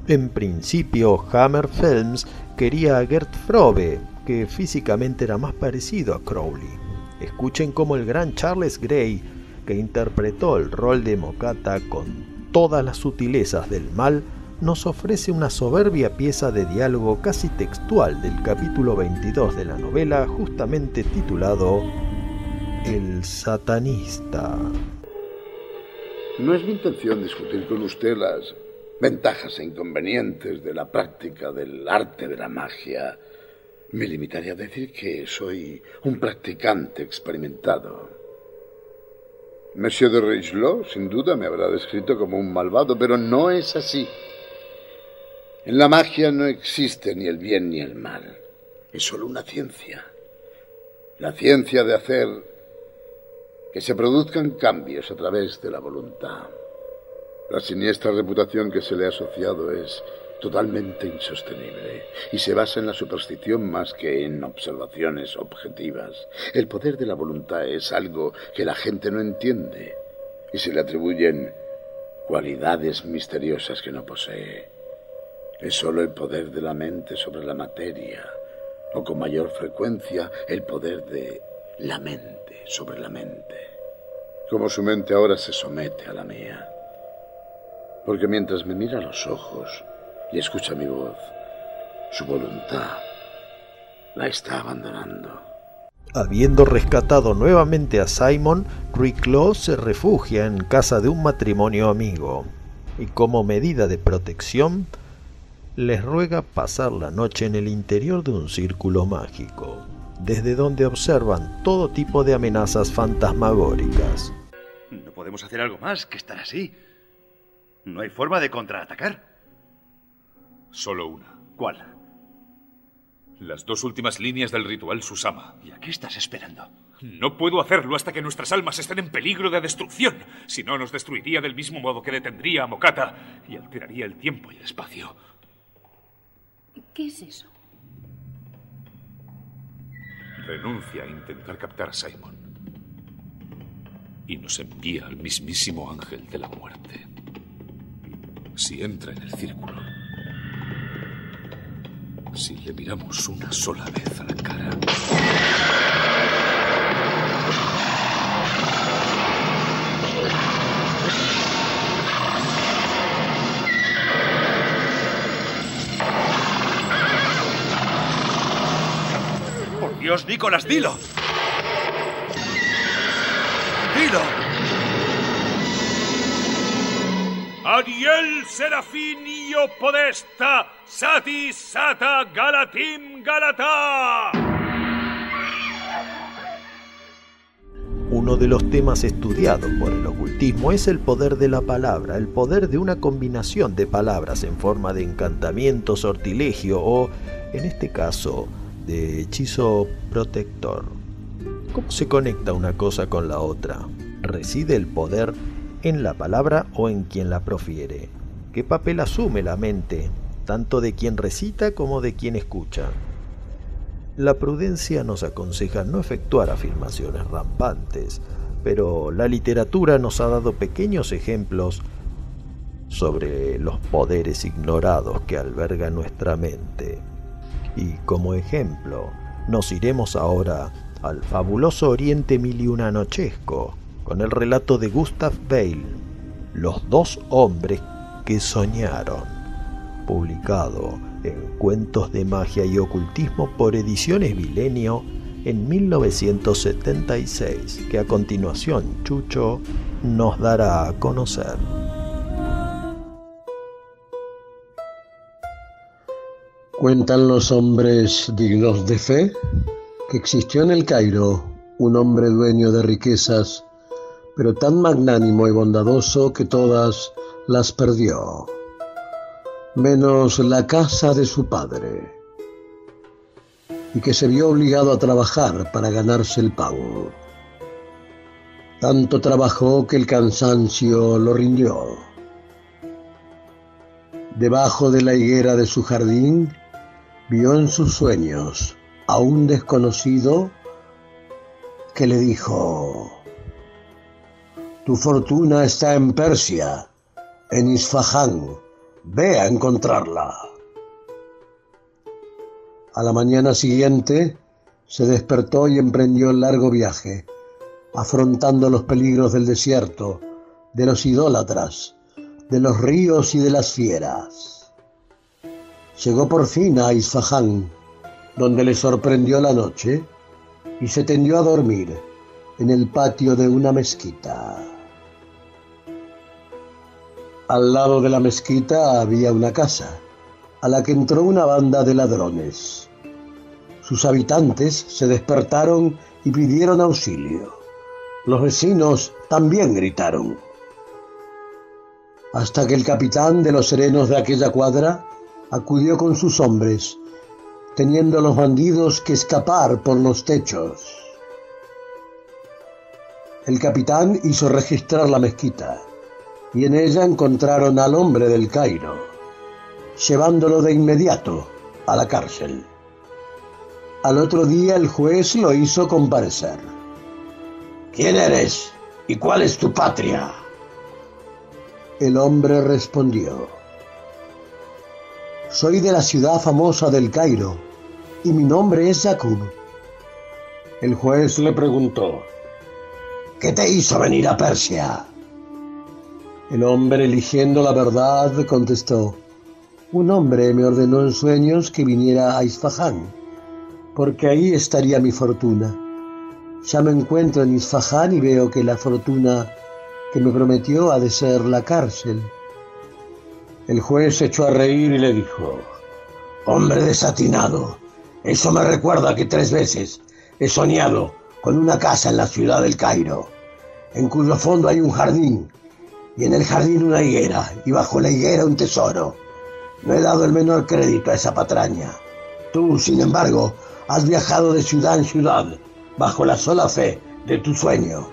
En principio, Hammer Films quería a Gert Frobe, que físicamente era más parecido a Crowley. Escuchen cómo el gran Charles Gray, que interpretó el rol de Mocata con todas las sutilezas del mal, nos ofrece una soberbia pieza de diálogo casi textual del capítulo 22 de la novela justamente titulado El satanista. No es mi intención discutir con usted las ventajas e inconvenientes de la práctica del arte de la magia. Me limitaría a decir que soy un practicante experimentado. Monsieur de Richelieu, sin duda, me habrá descrito como un malvado, pero no es así. En la magia no existe ni el bien ni el mal. Es solo una ciencia. La ciencia de hacer que se produzcan cambios a través de la voluntad. La siniestra reputación que se le ha asociado es totalmente insostenible y se basa en la superstición más que en observaciones objetivas. El poder de la voluntad es algo que la gente no entiende y se le atribuyen cualidades misteriosas que no posee. Es solo el poder de la mente sobre la materia, o con mayor frecuencia el poder de la mente sobre la mente. Como su mente ahora se somete a la mía. Porque mientras me mira los ojos y escucha mi voz, su voluntad la está abandonando. Habiendo rescatado nuevamente a Simon, Riclo se refugia en casa de un matrimonio amigo y como medida de protección les ruega pasar la noche en el interior de un círculo mágico, desde donde observan todo tipo de amenazas fantasmagóricas. No podemos hacer algo más que estar así. No hay forma de contraatacar. Solo una. ¿Cuál? Las dos últimas líneas del ritual Susama. ¿Y a qué estás esperando? No puedo hacerlo hasta que nuestras almas estén en peligro de destrucción. Si no, nos destruiría del mismo modo que detendría a Mokata y alteraría el tiempo y el espacio. ¿Qué es eso? Renuncia a intentar captar a Simon. Y nos envía al mismísimo ángel de la muerte. Si entra en el círculo, si le miramos una sola vez a la cara. Dios, Nicolás, dilo. Dilo. Ariel Serafinio Podesta Sati Sata Galatim Galata. Uno de los temas estudiados por el ocultismo es el poder de la palabra, el poder de una combinación de palabras en forma de encantamiento, sortilegio o, en este caso, de hechizo protector. ¿Cómo se conecta una cosa con la otra? ¿Reside el poder en la palabra o en quien la profiere? ¿Qué papel asume la mente, tanto de quien recita como de quien escucha? La prudencia nos aconseja no efectuar afirmaciones rampantes, pero la literatura nos ha dado pequeños ejemplos sobre los poderes ignorados que alberga nuestra mente. Y como ejemplo, nos iremos ahora al fabuloso Oriente Mil con el relato de Gustav Bale, Los dos hombres que soñaron, publicado en Cuentos de Magia y Ocultismo por Ediciones Milenio en 1976, que a continuación Chucho nos dará a conocer. Cuentan los hombres dignos de fe que existió en el Cairo un hombre dueño de riquezas, pero tan magnánimo y bondadoso que todas las perdió, menos la casa de su padre, y que se vio obligado a trabajar para ganarse el pago. Tanto trabajó que el cansancio lo rindió. Debajo de la higuera de su jardín, vio en sus sueños a un desconocido que le dijo, Tu fortuna está en Persia, en Isfahán, ve a encontrarla. A la mañana siguiente se despertó y emprendió el largo viaje, afrontando los peligros del desierto, de los idólatras, de los ríos y de las fieras. Llegó por fin a Isfahán, donde le sorprendió la noche y se tendió a dormir en el patio de una mezquita. Al lado de la mezquita había una casa, a la que entró una banda de ladrones. Sus habitantes se despertaron y pidieron auxilio. Los vecinos también gritaron. Hasta que el capitán de los serenos de aquella cuadra acudió con sus hombres teniendo los bandidos que escapar por los techos. El capitán hizo registrar la mezquita y en ella encontraron al hombre del Cairo, llevándolo de inmediato a la cárcel. Al otro día el juez lo hizo comparecer. ¿Quién eres y cuál es tu patria? El hombre respondió, soy de la ciudad famosa del Cairo y mi nombre es Jacob. El juez le preguntó, ¿qué te hizo venir a Persia? El hombre, eligiendo la verdad, contestó, un hombre me ordenó en sueños que viniera a Isfahán, porque ahí estaría mi fortuna. Ya me encuentro en Isfahán y veo que la fortuna que me prometió ha de ser la cárcel. El juez se echó a reír y le dijo, Hombre desatinado, eso me recuerda que tres veces he soñado con una casa en la ciudad del Cairo, en cuyo fondo hay un jardín, y en el jardín una higuera, y bajo la higuera un tesoro. No he dado el menor crédito a esa patraña. Tú, sin embargo, has viajado de ciudad en ciudad, bajo la sola fe de tu sueño.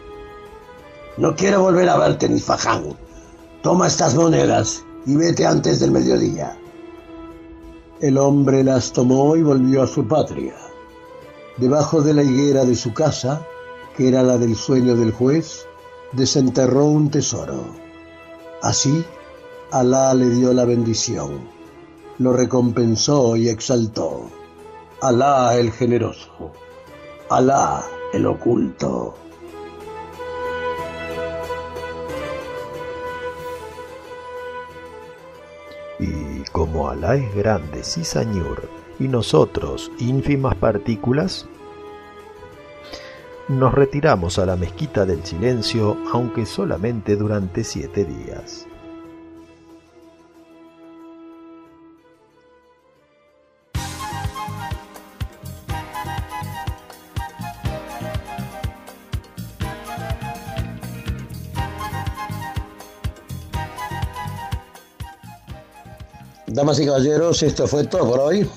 No quiero volver a verte ni faján. Toma estas monedas y vete antes del mediodía. El hombre las tomó y volvió a su patria. Debajo de la higuera de su casa, que era la del sueño del juez, desenterró un tesoro. Así, Alá le dio la bendición, lo recompensó y exaltó. Alá el generoso, Alá el oculto. Como Alá es grande, Sisañur, y nosotros ínfimas partículas, nos retiramos a la mezquita del silencio, aunque solamente durante siete días. Damas y caballeros, esto fue todo por hoy.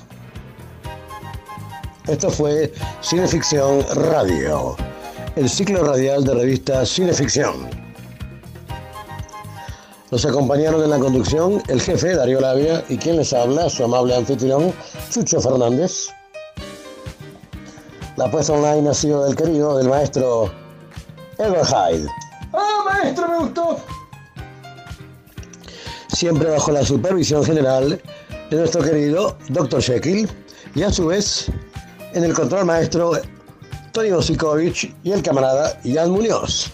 Esto fue Cineficción Radio, el ciclo radial de revista Cineficción. Nos acompañaron en la conducción el jefe Darío Labia y quien les habla, su amable anfitrión Chucho Fernández. La puesta online ha sido del querido, del maestro Edward Hyde. ¡Ah, maestro, me gustó! Siempre bajo la supervisión general de nuestro querido Dr. Jekyll y a su vez en el control maestro Tony Osikovic y el camarada Jan Muñoz.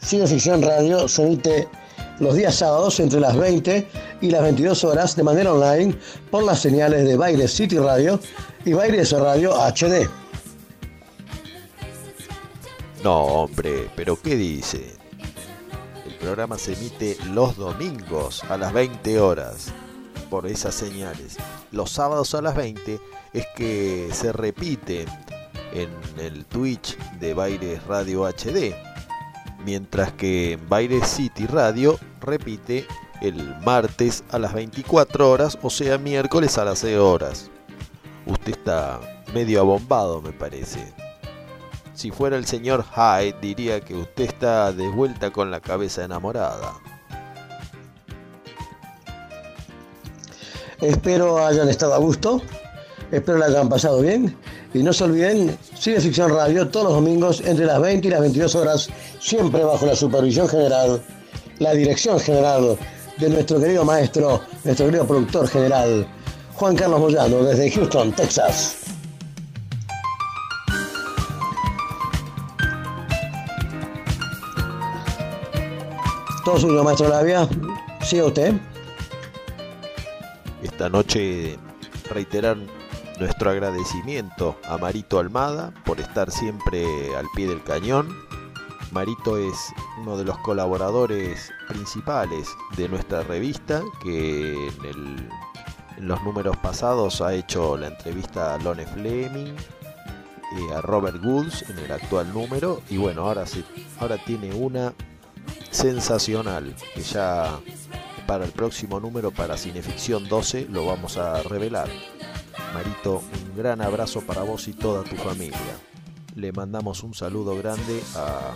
Cineficción Radio se emite los días sábados entre las 20 y las 22 horas de manera online por las señales de Baile City Radio y Baile Radio HD. No, hombre, pero ¿qué dice? Programa se emite los domingos a las 20 horas por esas señales. Los sábados a las 20 es que se repite en el Twitch de Baires Radio HD, mientras que en Baires City Radio repite el martes a las 24 horas, o sea, miércoles a las 6 horas. Usted está medio abombado, me parece. Si fuera el señor Hyde, diría que usted está de vuelta con la cabeza enamorada. Espero hayan estado a gusto, espero la hayan pasado bien y no se olviden, Sigue Ficción Radio todos los domingos entre las 20 y las 22 horas, siempre bajo la supervisión general, la dirección general de nuestro querido maestro, nuestro querido productor general, Juan Carlos Moyano, desde Houston, Texas. Todo suyo, maestro Labia. Sigue usted. Esta noche reiterar nuestro agradecimiento a Marito Almada por estar siempre al pie del cañón. Marito es uno de los colaboradores principales de nuestra revista que en, los números pasados ha hecho la entrevista a Lone Fleming, y a Robert Goods en el actual número y bueno, ahora, se, ahora tiene una sensacional que ya para el próximo número para Cineficción 12 lo vamos a revelar. Marito, un gran abrazo para vos y toda tu familia. Le mandamos un saludo grande a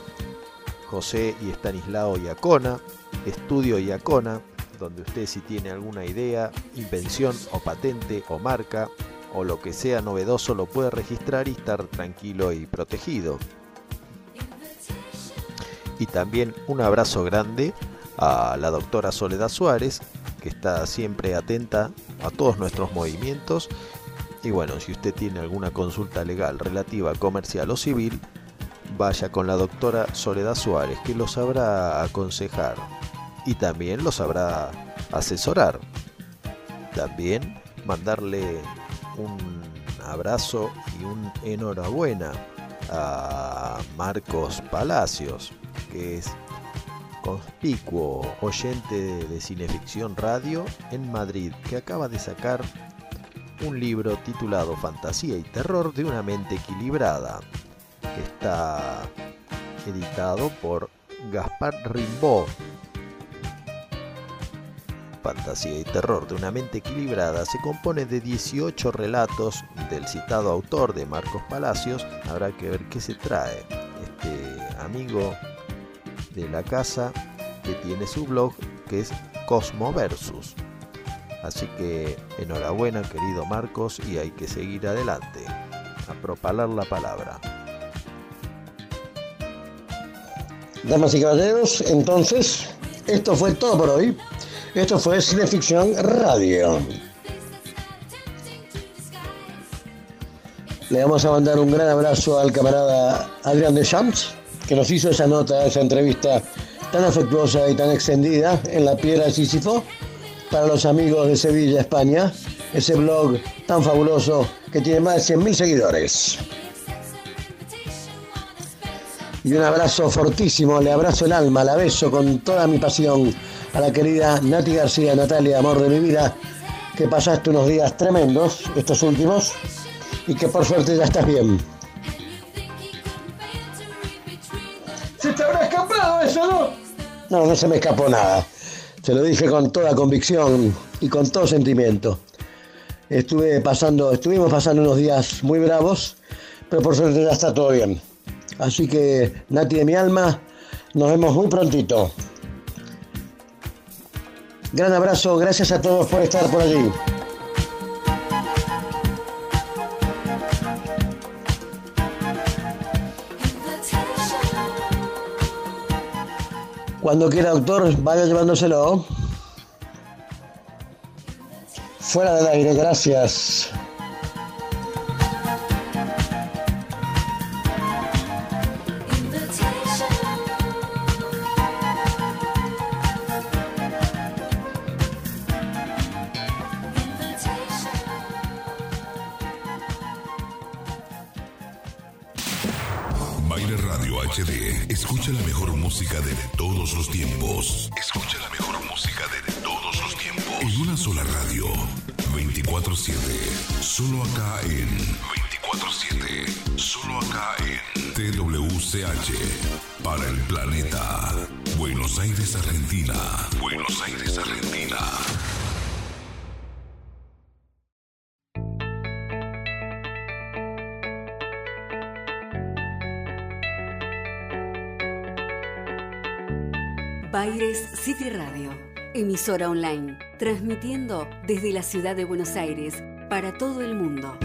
José y Estanislao Iacona, Estudio Iacona, donde usted si tiene alguna idea, invención o patente o marca o lo que sea novedoso lo puede registrar y estar tranquilo y protegido. Y también un abrazo grande a la doctora Soledad Suárez, que está siempre atenta a todos nuestros movimientos. Y bueno, si usted tiene alguna consulta legal relativa, comercial o civil, vaya con la doctora Soledad Suárez, que lo sabrá aconsejar y también lo sabrá asesorar. También mandarle un abrazo y un enhorabuena a Marcos Palacios, que es conspicuo oyente de Cineficción Radio en Madrid, que acaba de sacar un libro titulado Fantasía y Terror de una mente equilibrada, que está editado por Gaspar Rimbaud. Fantasía y terror de una mente equilibrada se compone de 18 relatos del citado autor de Marcos Palacios. Habrá que ver qué se trae este amigo de la casa que tiene su blog que es Cosmo Versus. Así que enhorabuena querido Marcos y hay que seguir adelante, a propalar la palabra. Damas y caballeros, entonces, esto fue todo por hoy. Esto fue Cineficción Radio. Le vamos a mandar un gran abrazo al camarada Adrián de Champs, que nos hizo esa nota, esa entrevista tan afectuosa y tan extendida en la piedra de Sísifo para los amigos de Sevilla, España, ese blog tan fabuloso que tiene más de 100.000 seguidores. Y un abrazo fortísimo, le abrazo el alma, la beso con toda mi pasión a la querida Nati García, Natalia, amor de mi vida, que pasaste unos días tremendos, estos últimos, y que por suerte ya estás bien. No, no se me escapó nada. Se lo dije con toda convicción y con todo sentimiento. Estuve pasando, estuvimos pasando unos días muy bravos, pero por suerte ya está todo bien. Así que, Nati de mi alma, nos vemos muy prontito. Gran abrazo, gracias a todos por estar por allí. Cuando quiera, doctor, vaya llevándoselo. Fuera del aire, gracias. Todos los tiempos. Escucha la mejor música de todos los tiempos. En una sola radio. 24-7. Solo acá en 24 24-7. Solo acá en TWCH. Para el planeta. Buenos Aires, Argentina. Buenos Aires, Argentina. Baires City Radio, emisora online, transmitiendo desde la ciudad de Buenos Aires para todo el mundo.